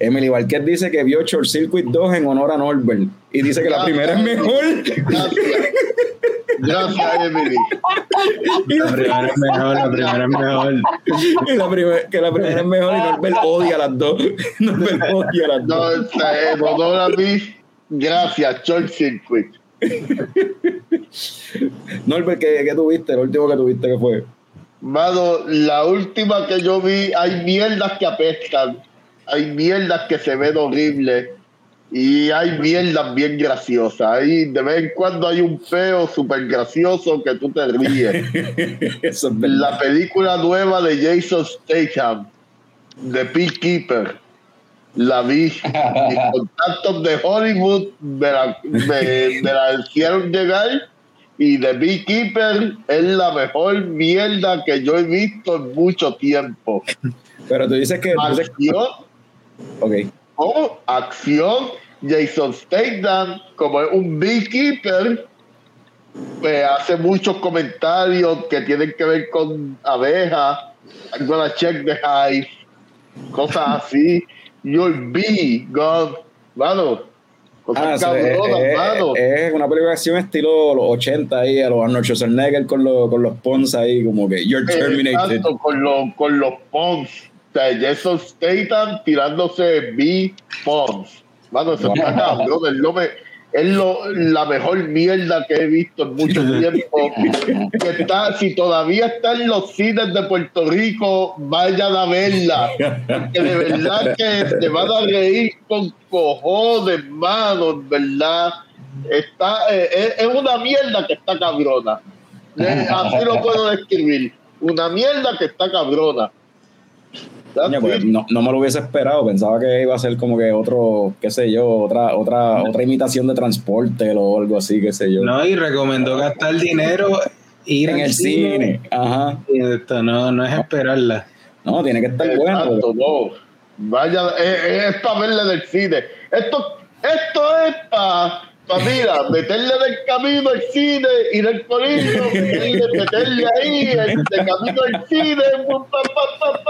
Emily Valquez dice que vio Short Circuit 2 en honor a Norbert y dice que la primera es mejor.
Gracias. Gracias, Emily.
La primera es mejor, la primera es mejor.
Y la primer- que la primera es mejor y Norbert odia las dos. <laughs> Norbert odia las
No,
dos.
este, en honor a mí, gracias, Short Circuit.
Norbert, ¿qué, ¿qué tuviste? Lo último que tuviste que fue.
Mano, la última que yo vi, hay mierdas que apestan, hay mierdas que se ven horribles y hay mierdas bien graciosas. Ahí de vez en cuando hay un peo súper gracioso que tú te ríes. <laughs>
Es
la película nueva de Jason Statham, The Peacekeeper, la vi. Mis <laughs> contactos de Hollywood me la, me- me la hicieron llegar y The Beekeeper es la mejor mierda que yo he visto en mucho tiempo.
Pero tú dices que.
Acción,
ok.
oh, acción, Jason Statham, como es un beekeeper, pues hace muchos comentarios que tienen que ver con abejas, I'm gonna check the hive, cosas así. Your bee gone, mano,
Ah, es, es- es una película de acción estilo los 80 ahí, a los Arnold Schwarzenegger con los, con los Pons ahí, como que You're terminated.
Exacto, con, los con los Pons. O sea, Jason Statham tirándose B Pons. Mano, eso está cabrón. Me- es lo- la mejor mierda que he visto en mucho tiempo. Que está, si todavía está en los cines de Puerto Rico, vayan a verla. Que de verdad que te van a reír con cojones, mano, ¿verdad? Está, eh, es, es una mierda que está cabrona. Eh, Así lo puedo describir. Una mierda que está cabrona.
Coño, pues, no, no me lo hubiese esperado, pensaba que iba a ser como que otro, qué sé yo, otra, otra, otra imitación de transporte o algo así, qué sé yo.
No, y recomendó gastar dinero, ir
en
al
el cine, ajá.
Y esto no, no es esperarla.
No, tiene que estar bueno.
No. Vaya, es, es para verla del cine. Esto, esto es para, mira, meterle del camino al cine, ir al colegio, meterle, ahí, el, de camino al cine, pum, pa,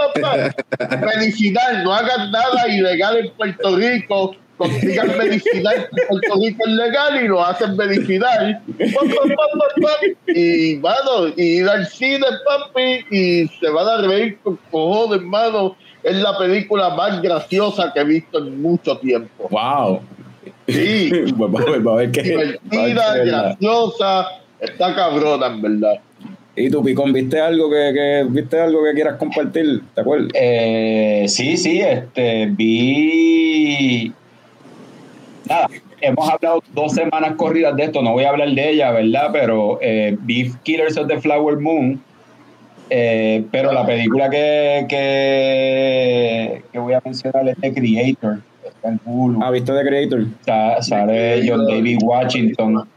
pa, medicinal, no hagan nada ilegal en Puerto Rico. Consigan medicinal Puerto Rico es legal y lo hacen medicinal. Y, mano, y ir al cine, papi, y se van a reír con cojones, hermano. Es la película más graciosa que he visto en mucho tiempo.
Wow.
Sí, <laughs>
va a ver, va a ver qué.
divertida,
es
graciosa, está cabrona, en verdad.
Y tú, Picón, ¿viste algo que, que, viste algo que quieras compartir? ¿Te acuerdas?
Eh, sí, sí, este, vi. Nada, hemos hablado dos semanas corridas de esto, no voy a hablar de ella, ¿verdad? Pero eh, vi Killers of the Flower Moon. eh, pero la película que, que, que voy a mencionar es The Creator. En Hulu.
Ah, ¿viste The Creator?
Sa- sale John David Washington.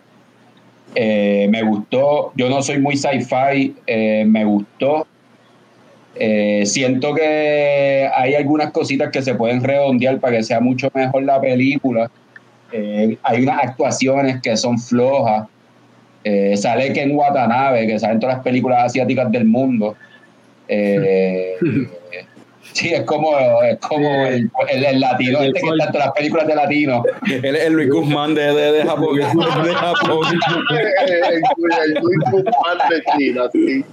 Eh, me gustó. Yo no soy muy sci-fi. eh, me gustó. Eh, siento que hay algunas cositas que se pueden redondear para que sea mucho mejor la película. Eh, hay unas actuaciones que son flojas. Eh, sale Ken Watanabe, que sale en todas las películas asiáticas del mundo. Eh, <laughs> sí, es como, es como el, el- el latino, este que está en todas las películas de latino. <laughs>
Él es el Luis Guzmán de, de, de Japón. <laughs> De Japón.
el, <laughs> el Luis Guzmán de China, sí.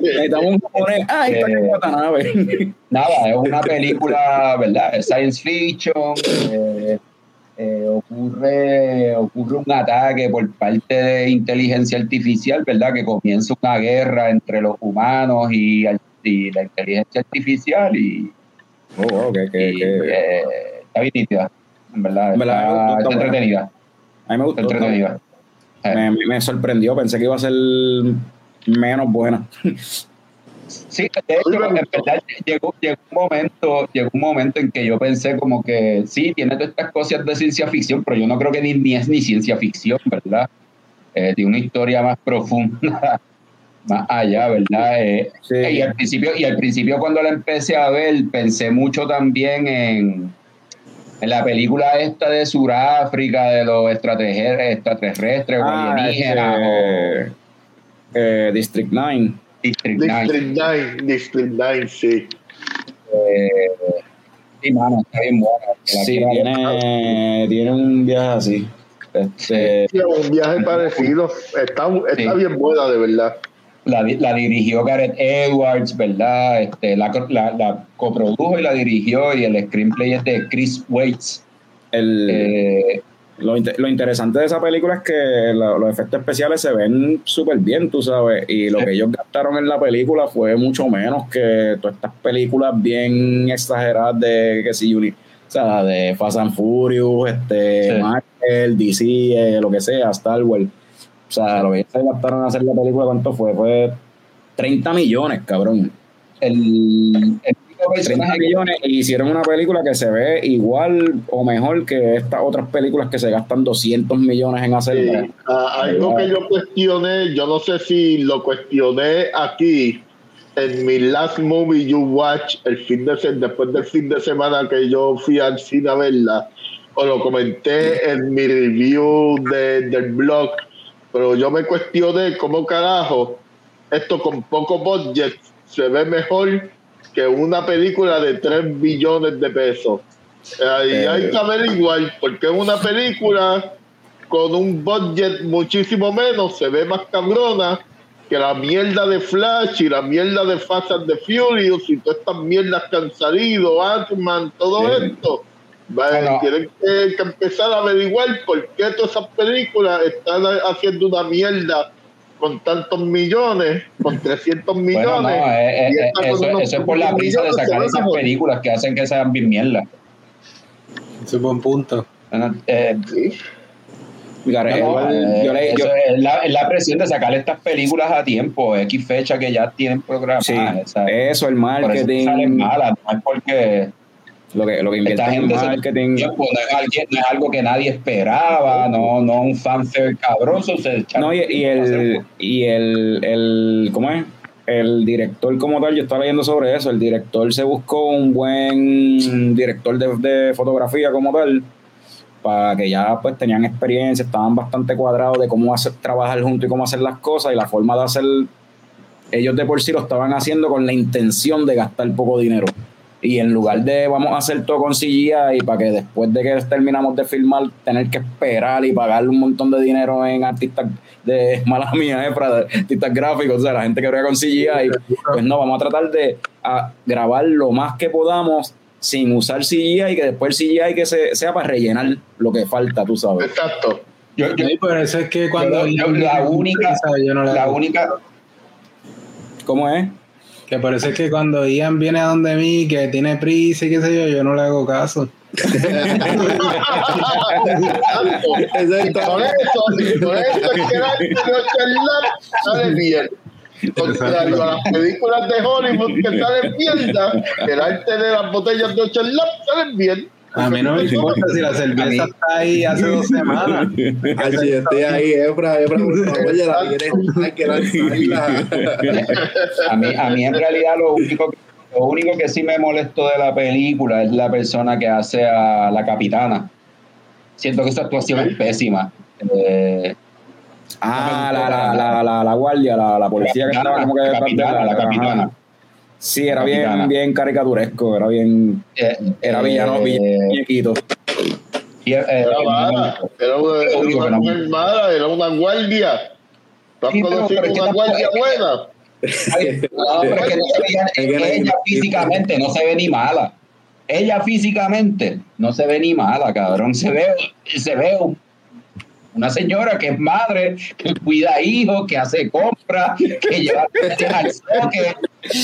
Necesitamos un japonés. Ah, ahí está
Eh,
en Watanabe.
Nada, es una película, ¿verdad? Es science fiction. eh, eh, ocurre, ocurre un ataque por parte de inteligencia artificial, ¿verdad? Que comienza una guerra entre los humanos y, al- y la inteligencia artificial y,
Oh, wow, que, que,
y,
que-
eh, está bien nítida, en verdad. Está,
gustó,
está
está
entretenida.
a mí me
Está
gustó.
entretenida.
Me, me sorprendió, pensé que iba a ser menos buena.
Sí, de hecho, en verdad llegó, llegó un momento, llegó un momento en que yo pensé como que sí, tiene todas estas cosas de ciencia ficción, pero yo no creo que ni, ni es ni ciencia ficción, ¿verdad? Eh, tiene una historia más profunda, más allá, ¿verdad? Eh,
Sí.
y al principio, y al principio cuando la empecé a ver, pensé mucho también en, en la película esta de Sudáfrica, de los extraterrestres, extraterrestres o
Ah,
alienígenas,
este, eh, District 9.
o District 9.
District 9, District 9, sí.
Eh, sí, mano, está bien buena.
Sí, tiene, tiene un viaje así. Este,
Sí, un viaje parecido. Está, está
Sí.
bien buena, de verdad.
La, la dirigió Gareth Edwards, ¿verdad? Este, la, la, la coprodujo y la dirigió y el screenplay es de Chris Waits.
el,
Eh,
lo, lo interesante de esa película es que la- los efectos especiales se ven súper bien, tú sabes, y lo que ellos gastaron en la película fue mucho menos que todas estas películas bien exageradas de que si o sea, de Fast and Furious, este,
Sí.
Marvel, DC, eh, lo que sea, Star Wars. O sea, lo que ellos se gastaron en hacer la película, ¿cuánto fue? Fue 30 millones, cabrón.
el, el único
30
personaje que-
millones y hicieron una película que se ve igual o mejor que estas otras películas que se gastan 200 millones en hacer.
Sí. Algo que yo cuestioné, yo no sé si lo cuestioné aquí en mi last movie you watch el fin de se- después del fin de semana que yo fui al cine a verla o lo comenté en mi review de- del blog pero yo me cuestioné cómo carajo esto con poco budget se ve mejor que una película de 3 billones de pesos Ahí
Eh.
hay que averiguar porque una película con un budget muchísimo menos se ve más cabrona que la mierda de Flash y la mierda de Fast and the Furious y todas estas mierdas que han salido, Ant-Man, todo esto. Va-
Ah, no.
Tienen que, que empezar a averiguar por qué todas esas películas están haciendo una mierda con tantos millones, con 300 millones.
Bueno, no, eh, eh, eh, eso,
unos
eso es por la prisa de sacar esas películas que hacen que sean bien mierda.
Ese es buen punto.
Bueno, eh,
Sí.
Fíjate,
No,
igual,
eh,
yo le- yo-
eso es, la, es la presión de sacar estas películas a tiempo, X fecha que ya tienen programadas.
sí, eso, el
Por eso
marketing,
salen malas, no es porque
lo que, lo que
esta gente
marketing.
tiempo, no, es alguien- no es algo que nadie esperaba, no, no un fanfare cabroso. Se
No, y, y el, y el, el, ¿cómo es? El director como tal, yo estaba leyendo sobre eso, el director se buscó un buen director de, de fotografía como tal, para que ya pues tenían experiencia, estaban bastante cuadrados de cómo hacer, trabajar juntos y cómo hacer las cosas y la forma de hacer, ellos de por sí lo estaban haciendo con la intención de gastar poco dinero. Y en lugar de vamos a hacer todo con CGI y para que después de que terminamos de filmar tener que esperar y pagarle un montón de dinero en artistas de <laughs> mala mía, eh, para artistas gráficos, o sea, la gente que brega con CGI, pues no, vamos a tratar de a, grabar lo más que podamos sin usar CGI y que después el CGI que se, sea para rellenar lo que falta, tú sabes.
Exacto.
yo, yo-
Sí, por eso es que cuando
yo-
Ian
la única,
yo
la única,
¿Cómo es?
Que es que cuando Ian viene a donde mí, que tiene prisa y qué sé yo, yo no le hago caso.
Exacto. Por eso, por eso es que el arte de Charlat sale bien. Contrario a las películas de Hollywood que salen mierda, el arte de las botellas de Charlat salen bien.
A mí no me importa si la cerveza está ahí hace dos semanas.
Ay, si yo estoy ahí, Efra, Efra, por favor, ya la quieres, que
a mí, a mí en realidad lo único, lo único que sí me molestó de la película es la persona que hace a la capitana. Siento que su actuación es pésima. Eh,
Ah, la, la, la, la, la guardia, la, la policía que estaba como que
la capitana, la
ajá.
capitana.
Sí, era bien,
Capitana.
bien caricaturesco, era bien,
Eh,
era villano,
eh,
villano muñequito.
y, eh,
Era mala, era una, era mujer mala, era una guardia. ¿Tú has
Sí, pero-
conocido
pero es que
una guardia
tampoco-
buena?
Ay, no, pero es que no se veía- <laughs>
Es que no-
ella físicamente no se ve ni mala. Ella físicamente no se ve ni mala, cabrón. Se ve, se ve un- una señora que es madre, que cuida hijos, que hace compras, que lleva <laughs> al soque.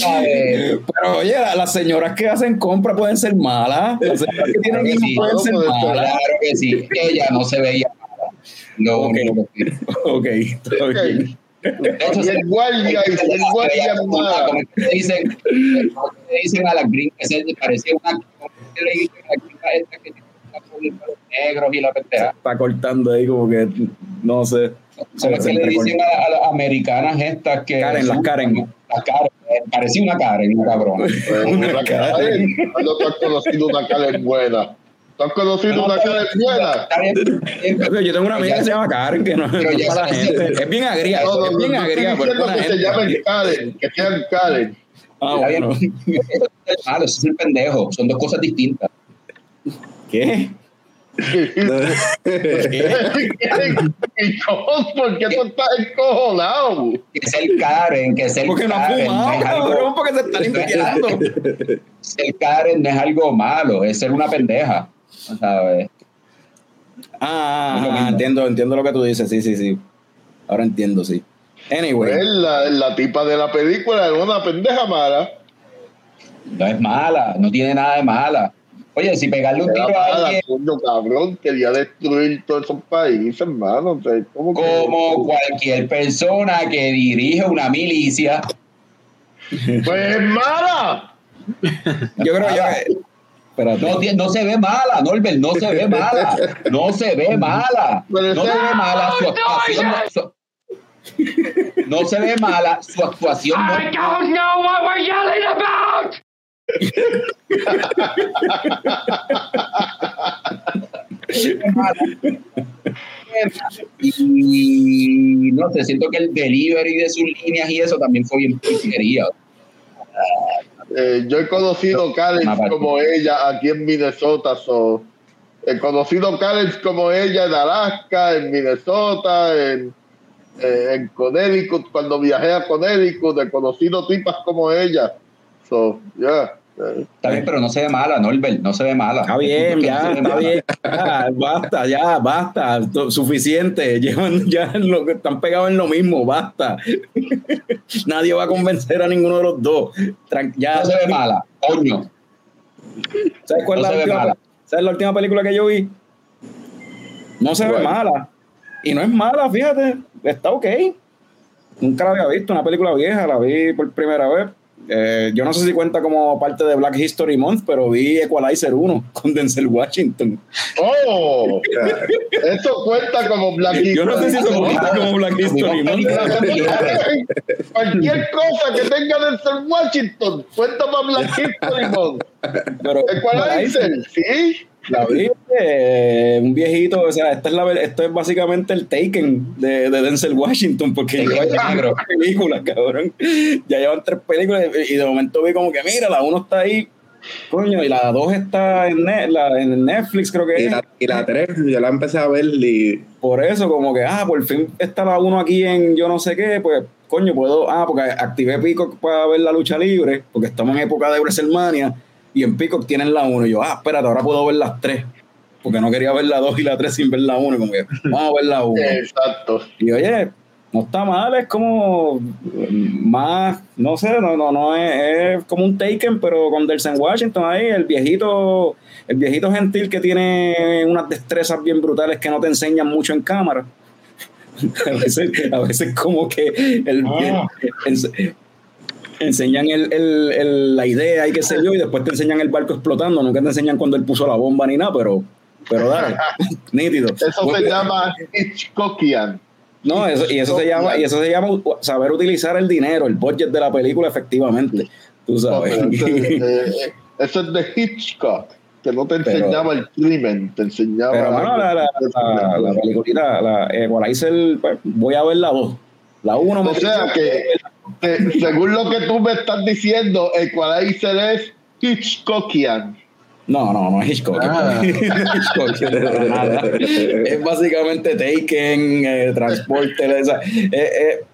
Pero oye, la- las señoras que hacen compra pueden ser malas. Las señoras que tienen
Claro que
hijos
sí,
pueden ser
puede ser.
malas.
Claro que sí. Ella no se veía mala. Lo
Ok.
único que sí.
Ok, está
Ok.
bien.
De hecho,
Y el guardia, el guardia
como, dicen, como a las gringas, que se parecía una, como que le dicen a que los negros y la pendeja.
Está cortando ahí como que, no sé. Se,
que le dicen a, a las americanas estas que...
Karen, las Karen.
Las Karen, eh, parecía una Karen, una cabrona. <laughs>
Una Karen. ¿Cuándo tú has conocido una Karen buena? ¿Tú has conocido una Karen buena?
Pero-
Yo tengo una amiga que se llama Karen, que no, no es gente. Bien agria,
No, no,
es
no,
bien
no
agria,
estoy
pero
que se llamen Karen, que sean Karen.
Ah, bueno. <laughs>
Eso es malo, eso es el pendejo. Son dos cosas distintas.
¿Qué?
¿Por qué tú estás encojonado?
Que es el Karen, que es el
Porque no ha
Karen.
fumado,
algo-
porque se está limpiando.
Ser Karen no es algo malo, es ser una pendeja. ¿sabes?
Ah, ah, entiendo, entiendo lo que tú dices, sí, sí, sí. Ahora entiendo, sí. Anyway,
Pues la, la tipa de la película es una pendeja mala.
No es mala, no tiene nada de mala. Oye, si pegarle un tiro a alguien
coño, cabrón. Quería destruir todos esos países, hermano. O sea, ¿cómo que-
como cualquier persona que dirige una milicia,
Pues es mala.
yo creo que.
No, no se ve mala, Norbert, no se ve mala, no se ve mala,
Pero
no se ve mala su actuación. su- no se ve mala su actuación. no-
I don't know what we're yelling about!
Y no sé, siento que el delivery de sus líneas y eso también fue bien porquería.
Eh, yo he conocido
parte.
como ella aquí en Minnesota. So. He conocido Karen como ella en Alaska, en Minnesota, en, eh, en Connecticut. Cuando viajé a Connecticut, he conocido tipas como ella. So, yeah.
Está bien, pero no se ve mala, Norbert, no se ve mala.
Está bien, ya,
no
está
mala.
bien. Ya, basta, ya, basta. Suficiente. <laughs> Llevan ya lo que están pegados en lo mismo, basta. <laughs> Nadie va a convencer a ninguno de los dos. Tran- ya,
No se ve mala, coño.
¿Sabes cuál
no
es
se
la última?
mala.
¿Sabes la última película que yo vi? No se ve mala. Y no es mala, fíjate, está ok. Nunca la había visto, una película vieja, la vi por primera vez. Eh, yo no sé si cuenta como parte de Black History Month, pero vi Equalizer 1 <laughs> con Denzel Washington.
¡Oh! <laughs> Eso cuenta como Black
Yo no sé si eso
History.
cuenta como Black History Month. <laughs>
Cualquier cosa que tenga Denzel Washington, cuenta para Black History Month.
Pero
Equalizer, ¿sí?
La vi, eh, un viejito, o sea, esta es la, esto es básicamente el Taken de, de Denzel Washington, porque lleva ya tres películas, cabrón. Ya llevan tres películas y de momento vi como que, mira, la uno está ahí, coño, y la dos está en, Ne- la- en Netflix, creo que
Y
es.
la, y la 3, yo la empecé a ver y
Por eso, como que, ah, por fin está la uno aquí en yo no sé qué, pues, coño, puedo, ah, porque activé Peacock para ver la lucha libre, porque estamos en época de WrestleMania, y en Peacock tienen la uno, y yo, ah, espérate, ahora puedo ver las tres, porque no quería ver la dos y la tres sin ver la uno, y como que, vamos a ver la uno.
Exacto.
Y oye, no está mal, es como más, no sé, no, no, no es, es como un Taken, pero con Delsen Washington ahí, el viejito, el viejito gentil que tiene unas destrezas bien brutales que no te enseñan mucho en cámara. <laughs> A veces, a veces como que el,
Ah.
ens- enseñan el, el- el- la idea y qué sé yo, y después te enseñan el barco explotando, nunca te enseñan cuando él puso la bomba ni nada, pero, pero dale, <laughs> nítido.
Eso se llama Hitchcockian.
No, eso, y eso se llama, y eso se llama saber utilizar el dinero, el budget de la película efectivamente. Tú sabes. <laughs>
Eh, Eso es de Hitchcock, que no te
Pero-
enseñaba el crimen, te enseñaba.
Pero bueno, la, la, la, la Equalizer, pues, voy a ver la 2. La 1 me
O sea que, según lo que tú me estás diciendo, Equalizer es Hitchcockian.
No, no, no es Hitchcock.
Ah. <laughs>
Hitchcock. Es básicamente Taken, eh, Transporter, esa, eh, eh,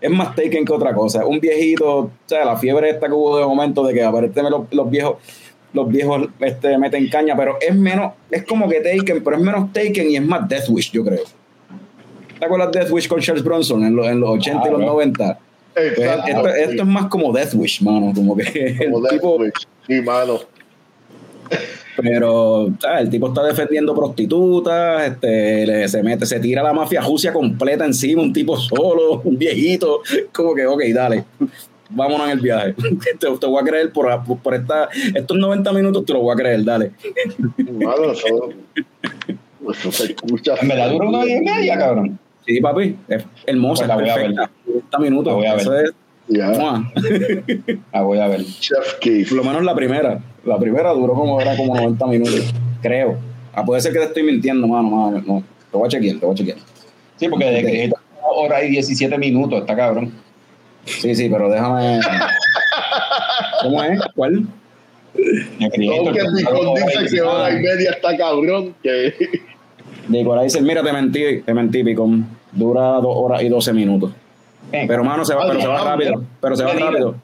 es más Taken que otra cosa. Un viejito, o sea, la fiebre esta que hubo de momento de que aparentemente los, los viejos los viejos este, meten caña, pero es menos, es como que Taken, pero es menos Taken y es más Death Wish, yo creo. ¿Te acuerdas de Death Wish con Charles Bronson en los, en los 80 y los
Claro.
90?
Exacto.
esto, esto es más como Death Wish, mano, como que el
Como Death
tipo,
Wish. Sí, mano.
pero ¿sabes? el tipo está defendiendo prostitutas, este, le- se mete, se tira la mafia jucia completa encima, un tipo solo, <laughs> un viejito, como que, ok, dale, vámonos en el viaje. <laughs> te, te voy a creer por, por esta, estos 90 minutos, te lo voy a creer, dale.
Mano, eso, eso se escucha.
En verdad dura una hora y media, cabrón.
Sí, papi, es hermosa,
Pues la voy a
perfecta. 90 minutos,
La voy a ver.
es. ¡mua!
La voy a ver.
Chef Kiss.
por lo menos la primera, la primera duró como, era como 90 minutos, creo. Ah, puede ser que te estoy mintiendo, mano, mano, no, te voy a chequear, te voy a chequear.
Sí, porque desde que una hora y 17 minutos, está cabrón.
Sí, sí, pero déjame. ¿Cómo es? ¿Cuál?
Me crié
Aunque Nicole dice que hora y media está cabrón, que
Nicolás dice: Mira, te mentí, te mentí, Picón. Dura dos horas y doce minutos.
Bien.
Pero, mano, se va, pero se va rápido. Pero se va rápido.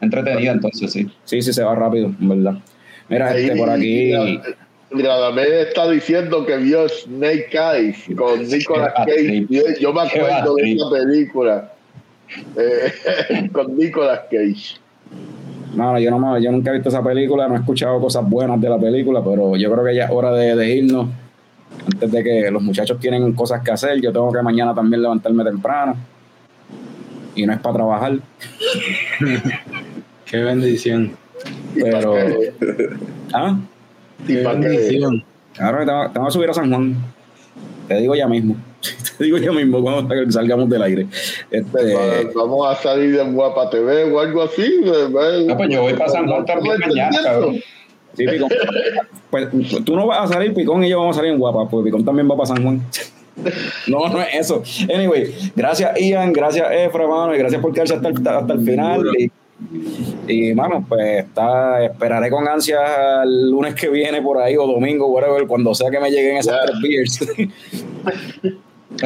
Entretenida, entonces, sí.
Sí, sí, se va rápido, en verdad. Mira, este por aquí.
Radamés está diciendo que vio Snake Eyes con Nicolas Cage. Yo, yo me acuerdo de esa película eh, <laughs> con Nicolas Cage.
Mano, yo, no, me- yo nunca he visto esa película, no he escuchado cosas buenas de la película, pero yo creo que ya es hora de, de irnos. Antes de que los muchachos tienen cosas que hacer, yo tengo que mañana también levantarme temprano. Y no es para trabajar,
Qué bendición.
Pero. ¿Ah?
Qué bendición.
Claro, te va- te vamos a subir a San Juan. Te digo ya mismo. <laughs> Te digo ya mismo cuando salgamos del aire. Este,
va- vamos a salir en Guapa TV o algo así.
No, pues yo voy para San Juan también
¿Estás
mañana, cabrón.
Sí, Picón. Pues tú no vas a salir, Picón y yo vamos a salir en Guapa, porque Picón también va para San Juan. No, no es eso. Anyway, gracias Ian, gracias Efra, mano, y gracias por quedarse hasta el, hasta el final. Y, y, mano, pues está, esperaré con ansias el lunes que viene por ahí o domingo, whatever, cuando sea que me lleguen esas tres beers.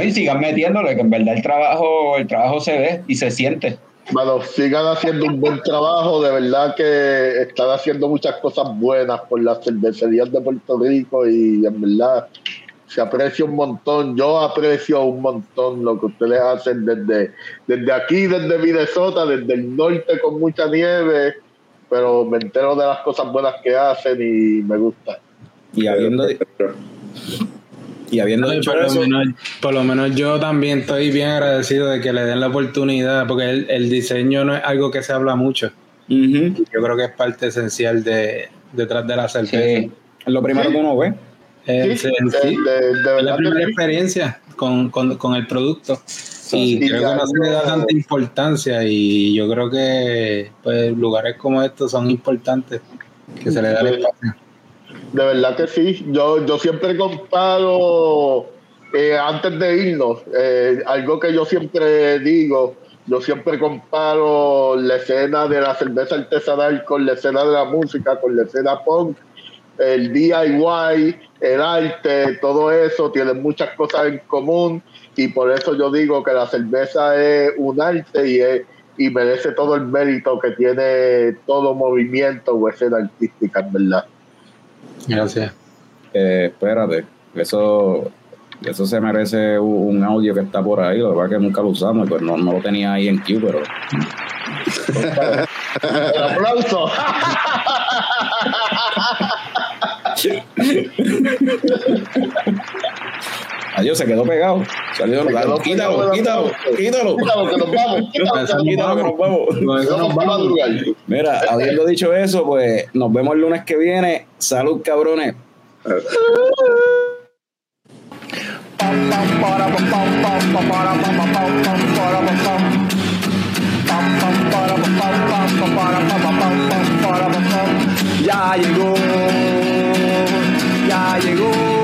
Y sigan metiéndole, que en verdad el trabajo, el trabajo se ve y se siente.
Bueno, sigan haciendo un buen trabajo, de verdad que están haciendo muchas cosas buenas por las cervecerías de Puerto Rico y en verdad se aprecia un montón, yo aprecio un montón lo que ustedes hacen desde, desde aquí, desde Minnesota, desde el norte con mucha nieve, pero me entero de las cosas buenas que hacen y me gusta.
y habiendo, Y habiendo
por, lo menos, por lo menos yo también estoy bien agradecido de que le den la oportunidad, porque el, el diseño no es algo que se habla mucho.
ujú,
Yo creo que es parte esencial de detrás de la cerveza.
Sí.
es lo primero que uno ve.
Eh,
Sí,
en
de,
sí,
de- de
es la primera experiencia con, con, con el producto. Y
Y
creo que no se le da tanta importancia y yo creo que pues lugares como estos son importantes que se le da el espacio.
De verdad que sí. Yo, yo siempre comparo, eh, antes de irnos, eh, algo que yo siempre digo, yo siempre comparo la escena de la cerveza artesanal con la escena de la música, con la escena punk, el DIY, el arte, todo eso, tienen muchas cosas en común y por eso yo digo que la cerveza es un arte y, es, y merece todo el mérito que tiene todo movimiento o escena artística, en verdad.
Gracias.
Eh, espérate, eso, eso se merece un, un audio que está por ahí, lo que pasa es que nunca lo usamos, pues no, no lo tenía ahí en Q, pero <laughs>
El aplauso. <laughs>
adiós, se quedó pegado. Salió,
Se quedó
quítalo, quítalo, quítalo.
Quítalo, que nos vamos. Quítalo, que nos
Quítalo, que nos vamos.
Nos
vamos a
vamos.
madrugar.
Mira, habiendo dicho eso, pues nos vemos el lunes que viene. Salud, cabrones.
Ya llegó, ya llegó